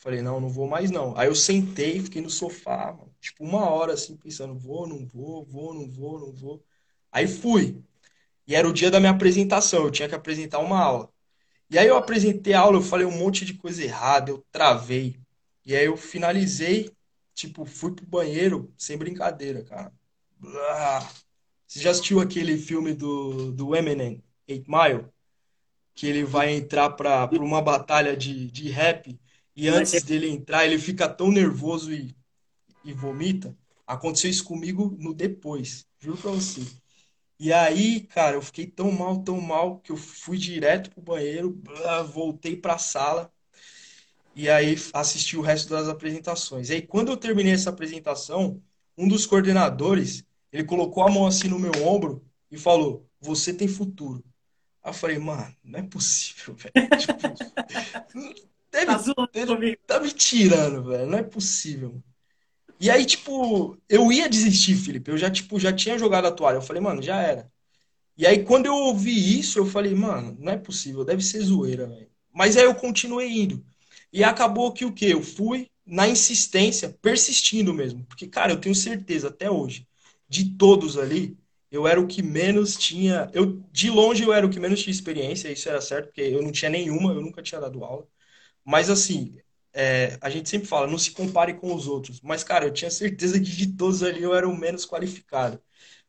Falei, não, não vou mais não. Aí eu sentei, fiquei no sofá, mano, tipo, uma hora assim, pensando, vou, não vou, vou, não vou, não vou. Aí fui. E era o dia da minha apresentação, eu tinha que apresentar uma aula. E aí eu apresentei a aula, eu falei um monte de coisa errada, eu travei. E aí eu finalizei, tipo, fui pro banheiro, sem brincadeira, cara. Você já assistiu aquele filme do, do Eminem, Eight Mile? Que ele vai entrar pra, pra uma batalha de, de rap e antes dele entrar ele fica tão nervoso e, e vomita. Aconteceu isso comigo no depois, juro pra você. E aí, cara, eu fiquei tão mal, tão mal, que eu fui direto pro banheiro, voltei pra sala e aí assisti o resto das apresentações. E aí, quando eu terminei essa apresentação, um dos coordenadores, ele colocou a mão assim no meu ombro e falou: Você tem futuro. Aí eu falei, mano, não é possível, velho. Tipo, deve, tá, deve, tá me tirando, velho. Não é possível. E aí, tipo, eu ia desistir, Felipe. Eu já, tipo, já tinha jogado a toalha. Eu falei, mano, já era. E aí, quando eu ouvi isso, eu falei, mano, não é possível, deve ser zoeira, velho. Mas aí eu continuei indo. E acabou que o quê? Eu fui na insistência, persistindo mesmo. Porque, cara, eu tenho certeza até hoje, de todos ali, eu era o que menos tinha. Eu, de longe, eu era o que menos tinha experiência, isso era certo, porque eu não tinha nenhuma, eu nunca tinha dado aula. Mas assim, é, a gente sempre fala, não se compare com os outros. Mas, cara, eu tinha certeza que de todos ali eu era o menos qualificado.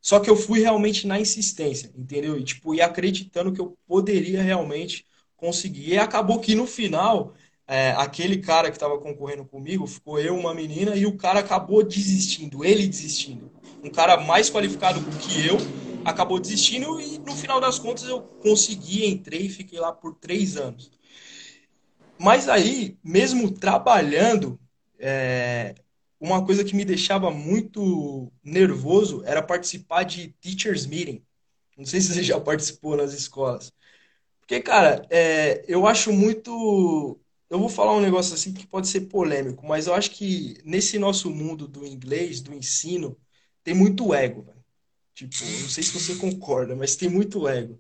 Só que eu fui realmente na insistência, entendeu? E, tipo, e acreditando que eu poderia realmente conseguir. E acabou que no final, é, aquele cara que estava concorrendo comigo, ficou eu, uma menina, e o cara acabou desistindo, ele desistindo. Um cara mais qualificado que eu acabou desistindo e no final das contas eu consegui, entrei e fiquei lá por três anos. Mas aí, mesmo trabalhando, é, uma coisa que me deixava muito nervoso era participar de teachers meeting. Não sei se você já participou nas escolas. Porque, cara, é, eu acho muito. Eu vou falar um negócio assim que pode ser polêmico, mas eu acho que nesse nosso mundo do inglês, do ensino, tem muito ego. Tipo, não sei se você concorda, mas tem muito ego.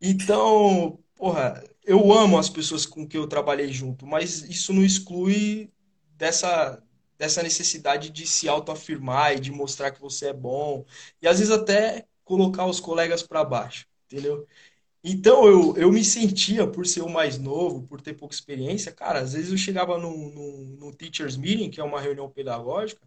Então, porra, eu amo as pessoas com que eu trabalhei junto, mas isso não exclui dessa, dessa necessidade de se autoafirmar e de mostrar que você é bom. E às vezes até colocar os colegas para baixo, entendeu? Então eu, eu me sentia, por ser o mais novo, por ter pouca experiência, cara, às vezes eu chegava num, num teacher's meeting, que é uma reunião pedagógica,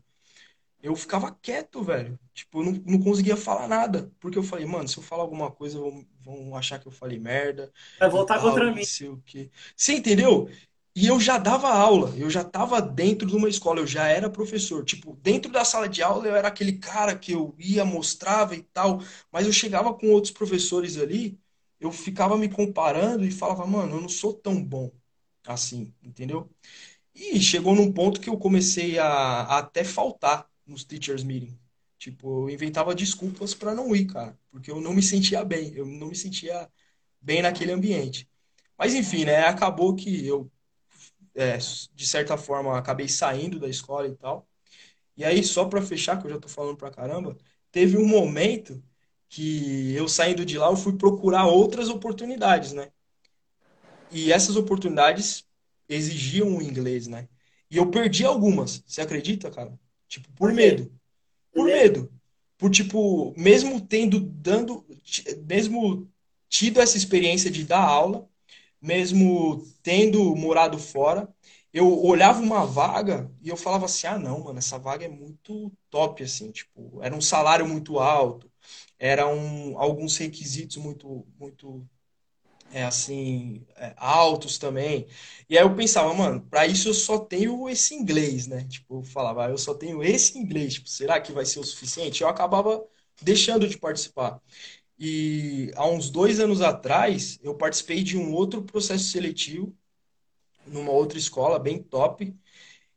eu ficava quieto, velho. Tipo, eu não, não conseguia falar nada. Porque eu falei, mano, se eu falar alguma coisa, vão, vão achar que eu falei merda. Vai voltar tal, contra mim. Sei o quê. Você entendeu? E eu já dava aula, eu já estava dentro de uma escola, eu já era professor. Tipo, dentro da sala de aula eu era aquele cara que eu ia, mostrava e tal, mas eu chegava com outros professores ali, eu ficava me comparando e falava, mano, eu não sou tão bom assim, entendeu? E chegou num ponto que eu comecei a, a até faltar nos teachers meeting. Tipo, eu inventava desculpas para não ir, cara, porque eu não me sentia bem, eu não me sentia bem naquele ambiente. Mas enfim, né? Acabou que eu, é, de certa forma, acabei saindo da escola e tal. E aí, só para fechar, que eu já tô falando pra caramba, teve um momento que eu saindo de lá, eu fui procurar outras oportunidades, né? E essas oportunidades exigiam o inglês, né? E eu perdi algumas, você acredita, cara? Tipo, por medo. Por medo. Por, tipo, mesmo tendo, dando, mesmo tido essa experiência de dar aula, mesmo tendo morado fora, eu olhava uma vaga e eu falava assim: ah, não, mano, essa vaga é muito top, assim, tipo, era um salário muito alto, eram alguns requisitos muito, muito é, assim, é, altos também. E aí eu pensava, mano, para isso eu só tenho esse inglês, né? Tipo, eu falava, ah, eu só tenho esse inglês, tipo, será que vai ser o suficiente? Eu acabava deixando de participar. E há uns dois anos atrás, eu participei de um outro processo seletivo numa outra escola bem top.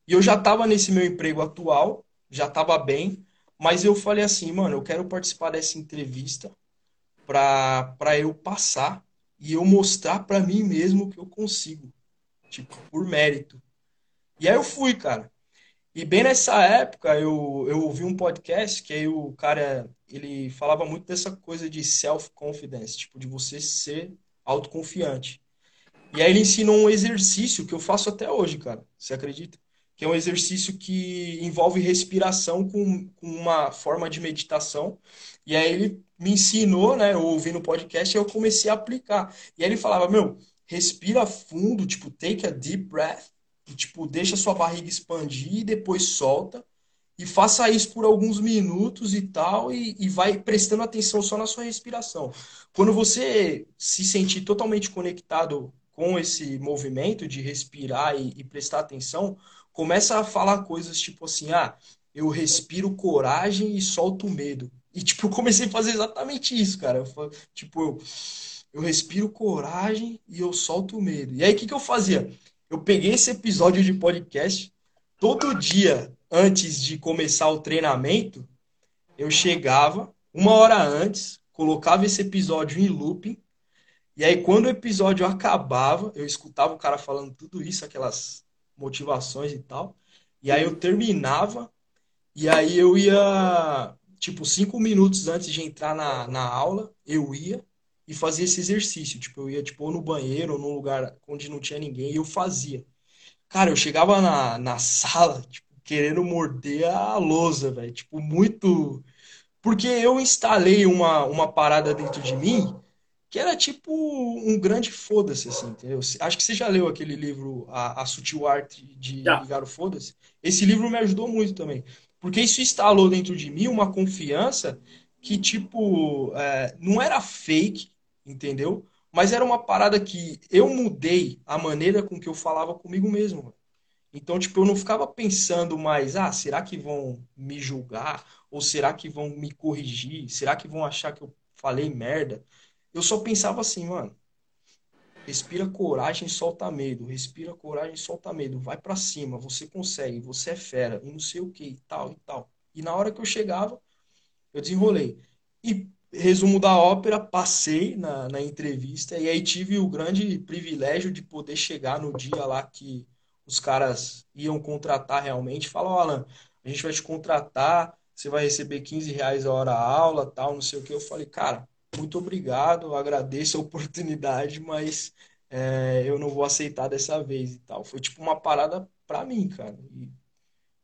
E eu já estava nesse meu emprego atual, já estava bem, mas eu falei assim, mano, eu quero participar dessa entrevista para eu passar e eu mostrar para mim mesmo que eu consigo, tipo, por mérito. E aí eu fui, cara. E bem nessa época eu, eu ouvi um podcast que aí o cara, ele falava muito dessa coisa de self-confidence, tipo, de você ser autoconfiante. E aí ele ensinou um exercício que eu faço até hoje, cara. Você acredita? Que é um exercício que envolve respiração com, com uma forma de meditação. E aí ele me ensinou, né? Eu ouvi no podcast e eu comecei a aplicar. E aí ele falava, meu, respira fundo, tipo, take a deep breath. E, tipo, deixa sua barriga expandir e depois solta. E faça isso por alguns minutos e tal, e, e vai prestando atenção só na sua respiração. Quando você se sentir totalmente conectado com esse movimento de respirar e, e, prestar atenção, começa a falar coisas tipo assim, ah, eu respiro coragem e solto medo. E, tipo, eu comecei a fazer exatamente isso, cara. Eu, tipo, eu, eu respiro coragem e eu solto medo. E aí, o que, que eu fazia? Eu peguei esse episódio de podcast, todo dia antes de começar o treinamento, eu chegava uma hora antes, colocava esse episódio em looping, e aí, quando o episódio acabava, eu escutava o cara falando tudo isso, aquelas motivações e tal. E aí eu terminava, e aí eu ia, tipo, cinco minutos antes de entrar na, na aula, eu ia e fazia esse exercício. Tipo, eu ia, tipo, ou no banheiro, ou num lugar onde não tinha ninguém, e eu fazia. Cara, eu chegava na, na sala, tipo, querendo morder a lousa, velho. Tipo, muito. Porque eu instalei uma, uma parada dentro de mim que era tipo um grande foda-se, assim, entendeu? Acho que você já leu aquele livro, A, a Sutil Arte de já. Ligar o Foda-se. Esse livro me ajudou muito também. Porque isso instalou dentro de mim uma confiança que, tipo, é, não era fake, entendeu? Mas era uma parada que eu mudei a maneira com que eu falava comigo mesmo. Então, tipo, eu não ficava pensando mais, ah, será que vão me julgar? Ou será que vão me corrigir? Será que vão achar que eu falei merda? Eu só pensava assim, mano. Respira coragem, solta medo. Respira coragem, solta medo. Vai para cima, você consegue, você é fera, e não sei o que, e tal, e tal. E na hora que eu chegava, eu desenrolei. E resumo da ópera, passei na, na entrevista, e aí tive o grande privilégio de poder chegar no dia lá que os caras iam contratar realmente. Fala, oh, Alan, a gente vai te contratar, você vai receber 15 reais a hora a aula, tal, não sei o que. Eu falei, cara, muito obrigado, agradeço a oportunidade, mas é, eu não vou aceitar dessa vez e tal. Foi tipo uma parada pra mim, cara. E,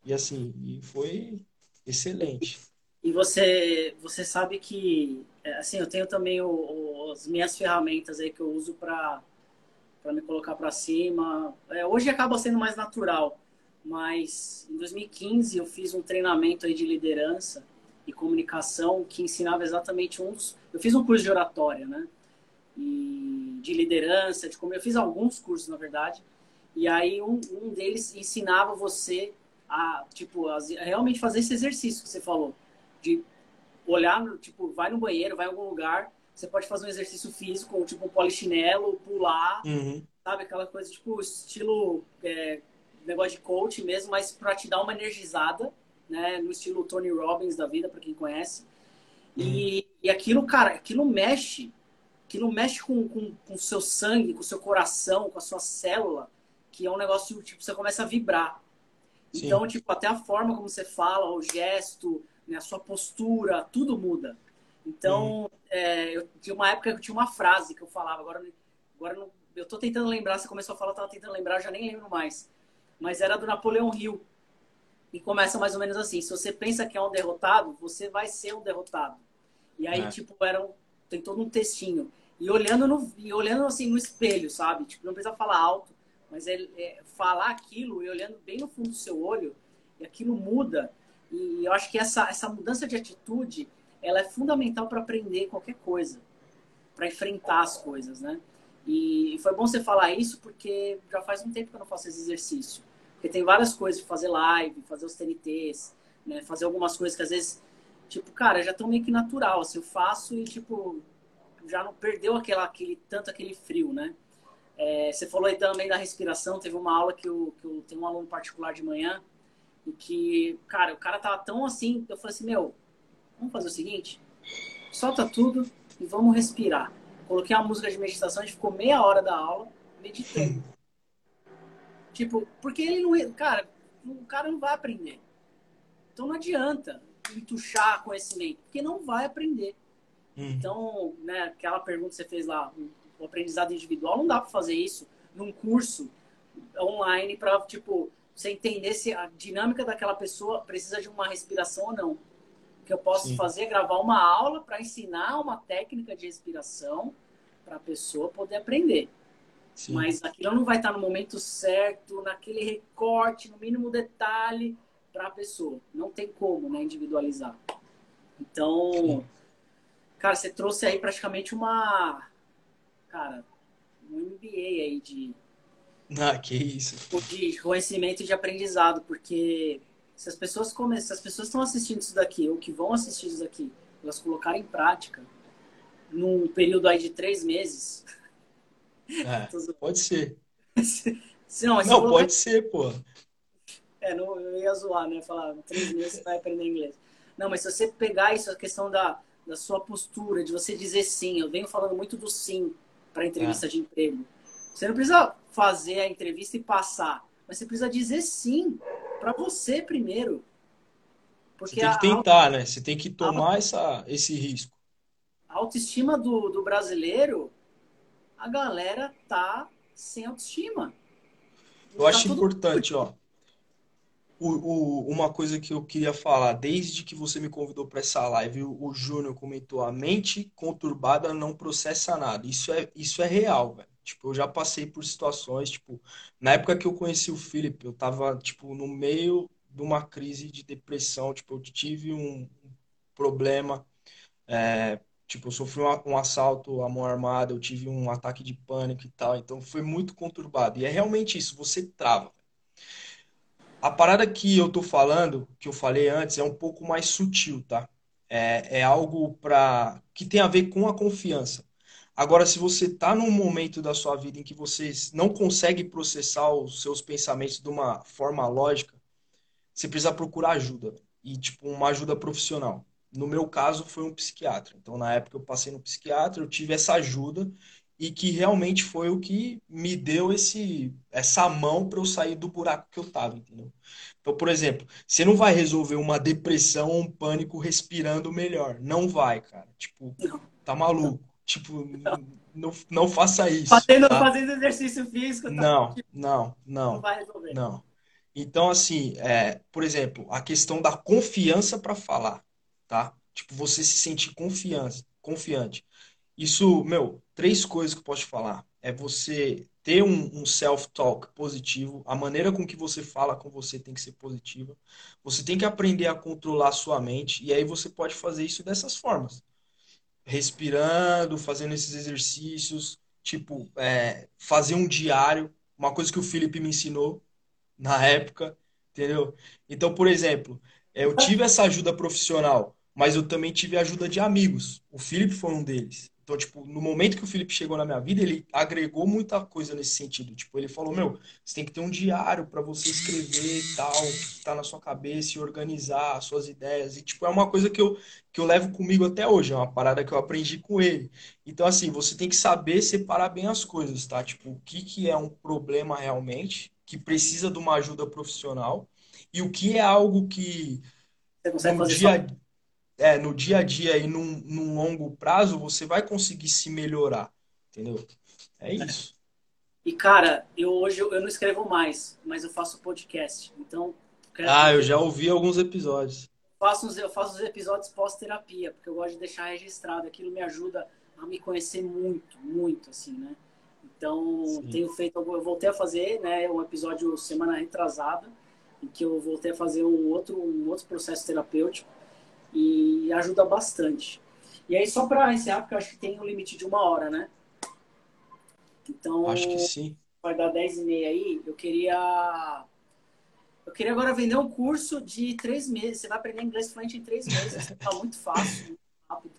e assim, e foi excelente. E você, você sabe que, é, assim, eu tenho também o, o, as minhas ferramentas aí que eu uso para para me colocar para cima. É, hoje acaba sendo mais natural, mas em 2015 eu fiz um treinamento aí de liderança e comunicação que ensinava exatamente uns. Eu fiz um curso de oratória, né? E de liderança, de como eu fiz alguns cursos na verdade. E aí um, um deles ensinava você a tipo a, realmente fazer esse exercício que você falou de olhar, tipo, vai no banheiro, vai em algum lugar, você pode fazer um exercício físico, tipo um polichinelo, pular, uhum. sabe? Aquela coisa, tipo, estilo é, negócio de coach mesmo, mas para te dar uma energizada né? No estilo Tony Robbins da vida, para quem conhece. E, uhum. e aquilo, cara, aquilo mexe. Aquilo mexe com o com, com seu sangue, com o seu coração, com a sua célula, que é um negócio, tipo, você começa a vibrar. Sim. Então, tipo, até a forma como você fala, o gesto, né, a sua postura, tudo muda. Então, uhum. é, eu tinha uma época que eu tinha uma frase que eu falava, agora, agora não, eu tô tentando lembrar, você começou a falar, eu tava tentando lembrar, já nem lembro mais. Mas era do Napoleão Hill. E começa mais ou menos assim: se você pensa que é um derrotado, você vai ser um derrotado. E aí, é. tipo, era tem todo um textinho. E olhando, no, e olhando assim no espelho, sabe? Tipo, não precisa falar alto, mas é, é falar aquilo e olhando bem no fundo do seu olho, e aquilo muda. E eu acho que essa, essa mudança de atitude ela é fundamental para aprender qualquer coisa, para enfrentar as coisas, né? E foi bom você falar isso porque já faz um tempo que eu não faço esse exercício. Porque tem várias coisas fazer live, fazer os TNTs, né? Fazer algumas coisas que às vezes, tipo, cara, já estão meio que natural. Assim, eu faço e, tipo, já não perdeu aquela, aquele, tanto aquele frio, né? É, você falou aí também da respiração. Teve uma aula que eu, que eu tenho um aluno particular de manhã e que, cara, o cara tava tão assim, eu falei assim, meu, Vamos fazer o seguinte: solta tudo e vamos respirar. Coloquei uma música de meditação, a gente ficou meia hora da aula meditando. tipo, porque ele não. Cara, o cara não vai aprender. Então não adianta entuchar conhecimento, porque não vai aprender. Hum. Então, né, aquela pergunta que você fez lá, o aprendizado individual, não dá para fazer isso num curso online para, tipo, você entender se a dinâmica daquela pessoa precisa de uma respiração ou não que eu posso Sim. fazer, gravar uma aula para ensinar uma técnica de respiração para a pessoa poder aprender. Sim. Mas aquilo não vai estar no momento certo, naquele recorte, no mínimo detalhe para a pessoa. Não tem como, né, individualizar. Então, Sim. cara, você trouxe aí praticamente uma, cara, um MBA aí de ah, que isso. De conhecimento e de aprendizado, porque se as pessoas come... se as pessoas estão assistindo isso daqui ou que vão assistir isso daqui, elas colocarem em prática num período aí de três meses. É, pode ser. não, não colocar... pode ser, pô. É, não, eu ia zoar, né? Falar, três meses você vai aprender inglês. Não, mas se você pegar isso, a questão da, da sua postura, de você dizer sim, eu venho falando muito do sim para entrevista é. de emprego. Você não precisa fazer a entrevista e passar, mas você precisa dizer sim para você primeiro. Porque você tem que tentar, né? Você tem que tomar a, essa, esse risco. A autoestima do, do brasileiro, a galera tá sem autoestima. Eu tá acho importante, ó. O, o, uma coisa que eu queria falar, desde que você me convidou para essa live, o, o Júnior comentou: a mente conturbada não processa nada. Isso é, isso é real, velho. Tipo, eu já passei por situações, tipo, na época que eu conheci o Felipe, eu tava, tipo, no meio de uma crise de depressão, tipo, eu tive um problema, é, tipo, eu sofri um, um assalto à mão armada, eu tive um ataque de pânico e tal, então foi muito conturbado. E é realmente isso, você trava. A parada que eu tô falando, que eu falei antes, é um pouco mais sutil, tá? É, é algo para que tem a ver com a confiança. Agora, se você está num momento da sua vida em que você não consegue processar os seus pensamentos de uma forma lógica, você precisa procurar ajuda. E, tipo, uma ajuda profissional. No meu caso, foi um psiquiatra. Então, na época, eu passei no psiquiatra, eu tive essa ajuda e que realmente foi o que me deu esse essa mão para eu sair do buraco que eu tava, entendeu? Então, por exemplo, você não vai resolver uma depressão ou um pânico respirando melhor. Não vai, cara. Tipo, tá maluco. Tipo, não, não faça isso. Fazendo, tá? fazendo exercício físico. Tá? Não, não, não. Não vai resolver. Não. Então, assim, é, por exemplo, a questão da confiança para falar, tá? Tipo, você se sentir confiança, confiante. Isso, meu, três coisas que eu posso te falar. É você ter um, um self-talk positivo, a maneira com que você fala com você tem que ser positiva. Você tem que aprender a controlar a sua mente, e aí você pode fazer isso dessas formas respirando, fazendo esses exercícios, tipo, é, fazer um diário, uma coisa que o Felipe me ensinou na época, entendeu? Então, por exemplo, eu tive essa ajuda profissional, mas eu também tive ajuda de amigos. O Felipe foi um deles, Então, tipo, no momento que o Felipe chegou na minha vida, ele agregou muita coisa nesse sentido. Tipo, ele falou, meu, você tem que ter um diário para você escrever e tal, o que tá na sua cabeça e organizar as suas ideias. E, tipo, é uma coisa que eu, que eu levo comigo até hoje, é uma parada que eu aprendi com ele. Então, assim, você tem que saber separar bem as coisas, tá? Tipo, o que, que é um problema realmente, que precisa de uma ajuda profissional, e o que é algo que você consegue fazer dia, só... é, no dia a dia e num, num longo prazo você vai conseguir se melhorar, entendeu? É isso. E cara, eu hoje eu não escrevo mais, mas eu faço podcast. Então, ah, eu já ouvi alguns episódios. Faço uns, eu faço os episódios pós-terapia, porque eu gosto de deixar registrado. Aquilo me ajuda a me conhecer muito, muito, assim, né? Então, Sim. tenho feito, eu voltei a fazer, né, um episódio semana retrasada, em que eu voltei a fazer um outro, um outro processo terapêutico e ajuda bastante. E aí, só para encerrar, porque eu acho que tem um limite de uma hora, né? Então, acho que sim. Vai dar 10 e meia aí. Eu queria. Eu queria agora vender um curso de três meses. Você vai aprender inglês fluente em três meses. Tá muito fácil, muito rápido.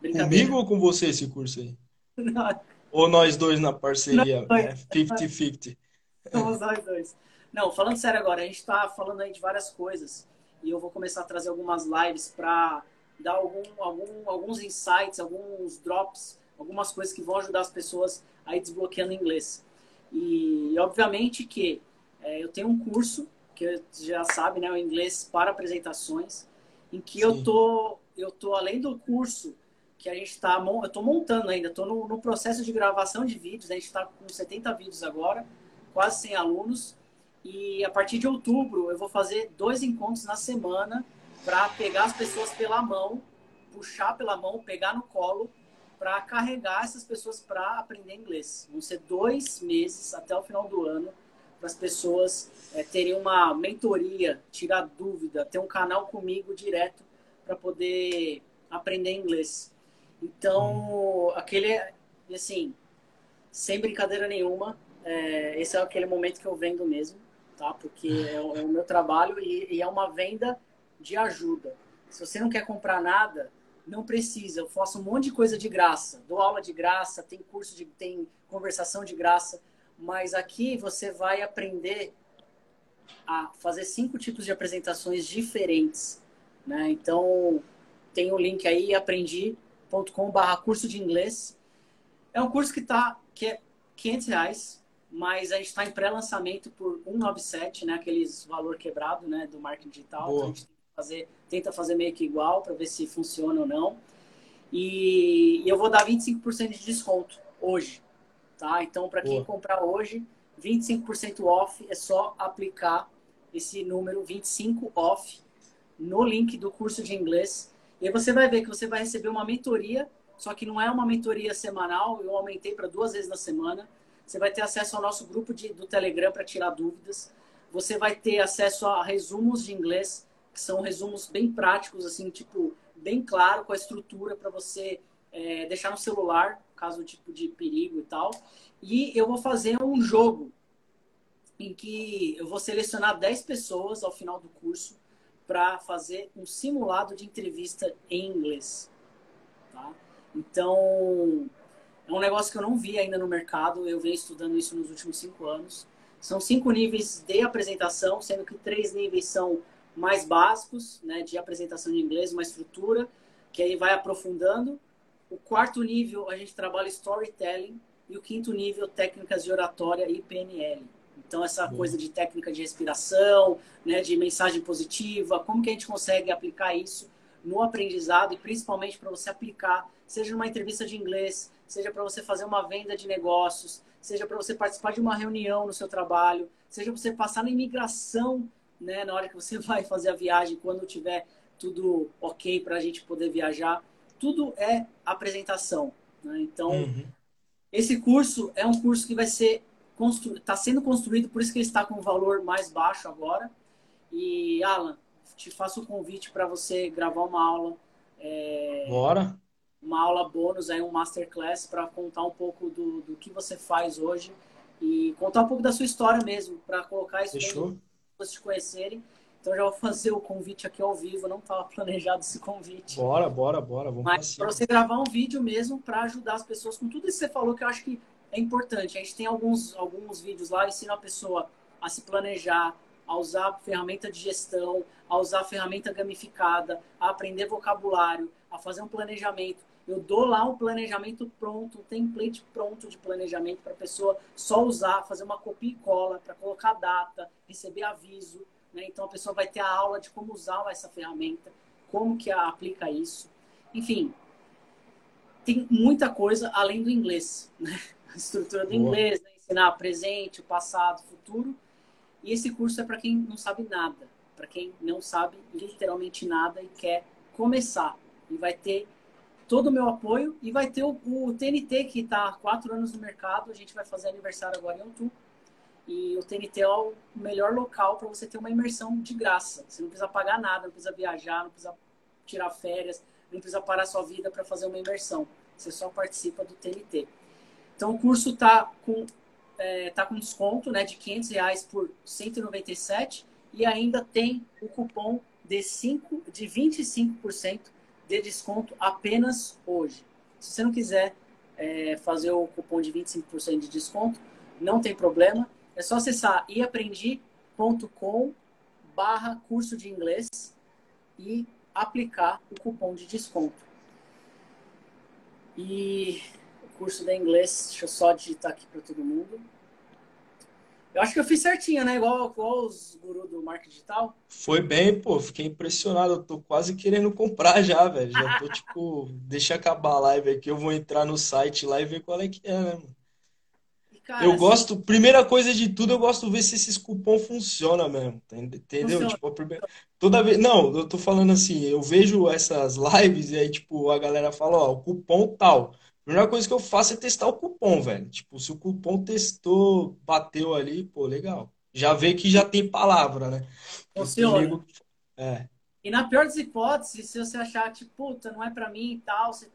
Comigo ou com você esse curso aí? Não. Ou nós dois na parceria? 50-50. É Somos nós dois. Não, falando sério agora, a gente está falando aí de várias coisas e eu vou começar a trazer algumas lives para dar algum, algum, alguns insights, alguns drops, algumas coisas que vão ajudar as pessoas a ir desbloqueando inglês. E, obviamente que é, eu tenho um curso que já sabe, né, o inglês para apresentações, em que Sim. eu tô eu tô além do curso que a gente está eu tô montando ainda, estou no, no, processo de gravação de vídeos, a gente está com 70 vídeos agora, quase 100 alunos e a partir de outubro eu vou fazer dois encontros na semana para pegar as pessoas pela mão, puxar pela mão, pegar no colo, para carregar essas pessoas para aprender inglês. Vão ser dois meses até o final do ano para as pessoas é, terem uma mentoria, tirar dúvida, ter um canal comigo direto para poder aprender inglês. Então, aquele, assim, sem brincadeira nenhuma, é, esse é aquele momento que eu vendo mesmo tá? Porque é o, é o meu trabalho e, e, é uma venda de ajuda. Se você não quer comprar nada, não precisa. Eu faço um monte de coisa de graça. Dou aula de graça, tem curso de, tem conversação de graça. Mas aqui você vai aprender a fazer cinco tipos de apresentações diferentes, né? Então tem o um link aí aprendi.com/barra curso de inglês. É um curso que tá que é 500 reais mas a gente está em pré-lançamento por 197, né? Aqueles valor quebrado, né? Do marketing digital. Então a gente fazer, tenta fazer meio que igual para ver se funciona ou não. E, e eu vou dar 25% de desconto hoje, tá? Então para quem comprar hoje, 25% off é só aplicar esse número 25 off no link do curso de inglês. E aí você vai ver que você vai receber uma mentoria, só que não é uma mentoria semanal, eu aumentei para duas vezes na semana você vai ter acesso ao nosso grupo de, do Telegram para tirar dúvidas. Você vai ter acesso a resumos de inglês, que são resumos bem práticos, assim, tipo, bem claro, com a estrutura para você é, deixar no celular, caso tipo de perigo e tal. E eu vou fazer um jogo em que eu vou selecionar 10 pessoas ao final do curso para fazer um simulado de entrevista em inglês. Tá? Então, é um negócio que eu não vi ainda no mercado, eu venho estudando isso nos últimos cinco anos. São cinco níveis de apresentação, sendo que três níveis são mais básicos, né, de apresentação de inglês, uma estrutura, que aí vai aprofundando. O quarto nível, a gente trabalha storytelling. E o quinto nível, técnicas de oratória e PNL. Então, essa coisa de técnica de respiração, né, de mensagem positiva, como que a gente consegue aplicar isso no aprendizado e principalmente para você aplicar, seja numa entrevista de inglês, seja para você fazer uma venda de negócios, seja para você participar de uma reunião no seu trabalho, seja para você passar na imigração, né, na hora que você vai fazer a viagem, quando tiver tudo ok para a gente poder viajar. Tudo é apresentação. Né? Então, uhum. esse curso é um curso que vai ser está sendo construído, por isso que ele está com um valor mais baixo agora. E, Alan, te faço o convite para você gravar uma aula. É... Bora! Uma aula bônus, aí um masterclass para contar um pouco do, do que você faz hoje e contar um pouco da sua história mesmo, para colocar isso para vocês te conhecerem Então já vou fazer o convite aqui ao vivo, não estava planejado esse convite. Bora, bora, bora, vamos Mas para você gravar um vídeo mesmo para ajudar as pessoas com tudo isso que você falou que eu acho que é importante. A gente tem alguns, alguns vídeos lá, ensina a pessoa a se planejar, a usar ferramenta de gestão, a usar ferramenta gamificada, a aprender vocabulário, a fazer um planejamento. Eu dou lá um planejamento pronto, um template pronto de planejamento para a pessoa só usar, fazer uma copia e cola para colocar data, receber aviso. Né? Então a pessoa vai ter a aula de como usar essa ferramenta, como que aplica isso. Enfim, tem muita coisa além do inglês. Né? A estrutura do Boa. inglês, né? ensinar presente, passado, futuro. E esse curso é para quem não sabe nada, para quem não sabe literalmente nada e quer começar. E vai ter todo o meu apoio e vai ter o, o TNT que está há quatro anos no mercado. A gente vai fazer aniversário agora em outubro. E o TNT é o melhor local para você ter uma imersão de graça. Você não precisa pagar nada, não precisa viajar, não precisa tirar férias, não precisa parar sua vida para fazer uma imersão. Você só participa do TNT. Então o curso está com, é, tá com desconto né, de 500 reais por 197 e ainda tem o cupom de, 5, de 25% de desconto apenas hoje. Se você não quiser é, fazer o cupom de 25% de desconto, não tem problema. É só acessar iaprendi.com barra curso de inglês e aplicar o cupom de desconto. E o curso de inglês, deixa eu só digitar aqui para todo mundo. Eu acho que eu fiz certinho, né? Igual, igual os gurus do marketing digital. Foi bem, pô. Fiquei impressionado. Eu tô quase querendo comprar já, velho. Já tô tipo, deixa acabar a live aqui. Eu vou entrar no site lá e ver qual é que é, né, mano? Cara, eu assim, gosto, primeira coisa de tudo, eu gosto de ver se esses cupom funciona mesmo, entendeu? Funciona. Tipo, primeira, toda vez, não, eu tô falando assim, eu vejo essas lives e aí tipo a galera fala, ó, o cupom tal. A primeira coisa que eu faço é testar o cupom, velho. Tipo, se o cupom testou, bateu ali, pô, legal. Já vê que já tem palavra, né? Funciona. Comigo, é. E na pior das hipóteses, se você achar, tipo, puta, não é para mim e tal, você...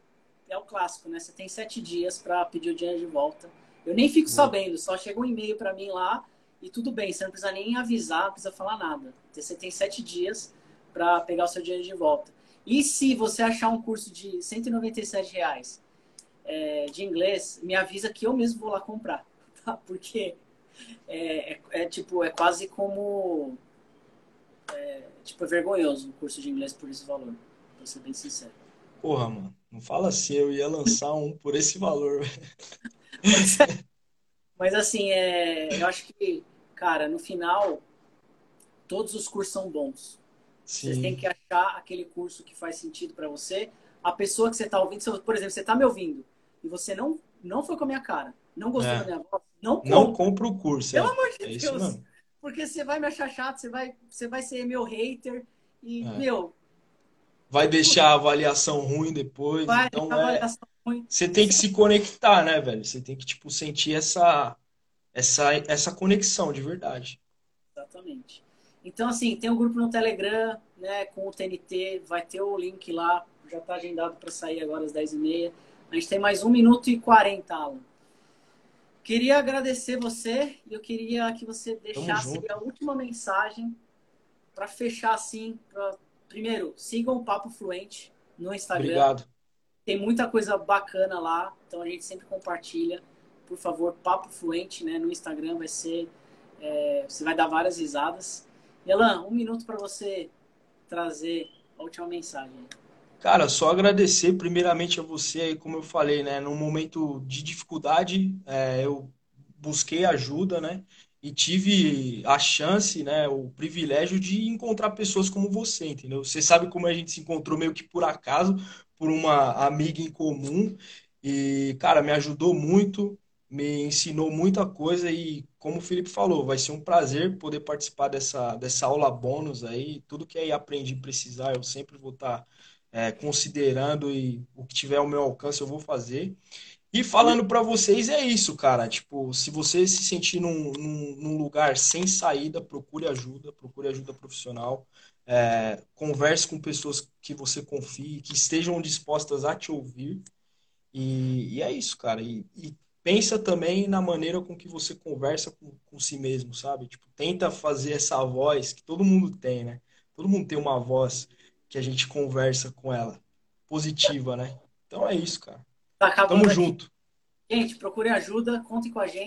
é o clássico, né? Você tem sete dias para pedir o dinheiro de volta. Eu nem fico sabendo, só chega um e-mail para mim lá e tudo bem, você não precisa nem avisar, não precisa falar nada. Você tem sete dias para pegar o seu dinheiro de volta. E se você achar um curso de 197 reais é, de inglês, me avisa que eu mesmo vou lá comprar, tá? Porque é, é, é tipo, é quase como é, tipo, é vergonhoso o curso de inglês por esse valor, pra ser bem sincero. Porra, mano, não fala assim, eu ia lançar um por esse valor. Mas, mas assim, é, eu acho que, cara, no final, todos os cursos são bons. Sim. Você tem que achar aquele curso que faz sentido para você. A pessoa que você está ouvindo, por exemplo, você está me ouvindo e você não, não foi com a minha cara, não gostou é. da minha voz, não compra. Não compra o curso. Pelo é. amor de é Deus. Porque você vai me achar chato, você vai, você vai ser meu hater e, é. meu... Vai deixar a avaliação ruim depois. Vai então, é... avaliação você tem que se conectar, né, velho? Você tem que, tipo, sentir essa, essa, essa conexão de verdade. Exatamente. Então, assim, tem um grupo no Telegram, né, com o TNT, vai ter o link lá, já está agendado para sair agora às 10h30. A gente tem mais 1 minuto e 40, Alan. Queria agradecer você e eu queria que você deixasse a última mensagem para fechar assim. Pra... Primeiro, sigam o Papo Fluente no Instagram. Obrigado. Tem muita coisa bacana lá, então a gente sempre compartilha. Por favor, Papo Fluente, né? No Instagram vai ser. É, você vai dar várias risadas. Elan, um minuto para você trazer a última mensagem. Cara, só agradecer primeiramente a você aí, como eu falei, né? Num momento de dificuldade, é, eu busquei ajuda, né? E tive a chance, né? O privilégio de encontrar pessoas como você, entendeu? Você sabe como a gente se encontrou meio que por acaso, por uma amiga em comum e, cara, me ajudou muito, me ensinou muita coisa e, como o Felipe falou, vai ser um prazer poder participar dessa, dessa aula bônus aí. Tudo que aí aprendi precisar, eu sempre vou estar tá, é, considerando e o que tiver ao meu alcance eu vou fazer. E falando para vocês é isso, cara. Tipo, se você se sentir num, num, num lugar sem saída, procure ajuda, procure ajuda profissional. É, converse com pessoas que você confie, que estejam dispostas a te ouvir. E, e é isso, cara. E, e, pensa também na maneira com que você conversa com, com si mesmo, sabe? Tipo, tenta fazer essa voz que todo mundo tem, né? Todo mundo tem uma voz que a gente conversa com ela, positiva, né? Então é isso, cara. Tá Tamo aqui. junto. Gente, procure ajuda, contem com a gente.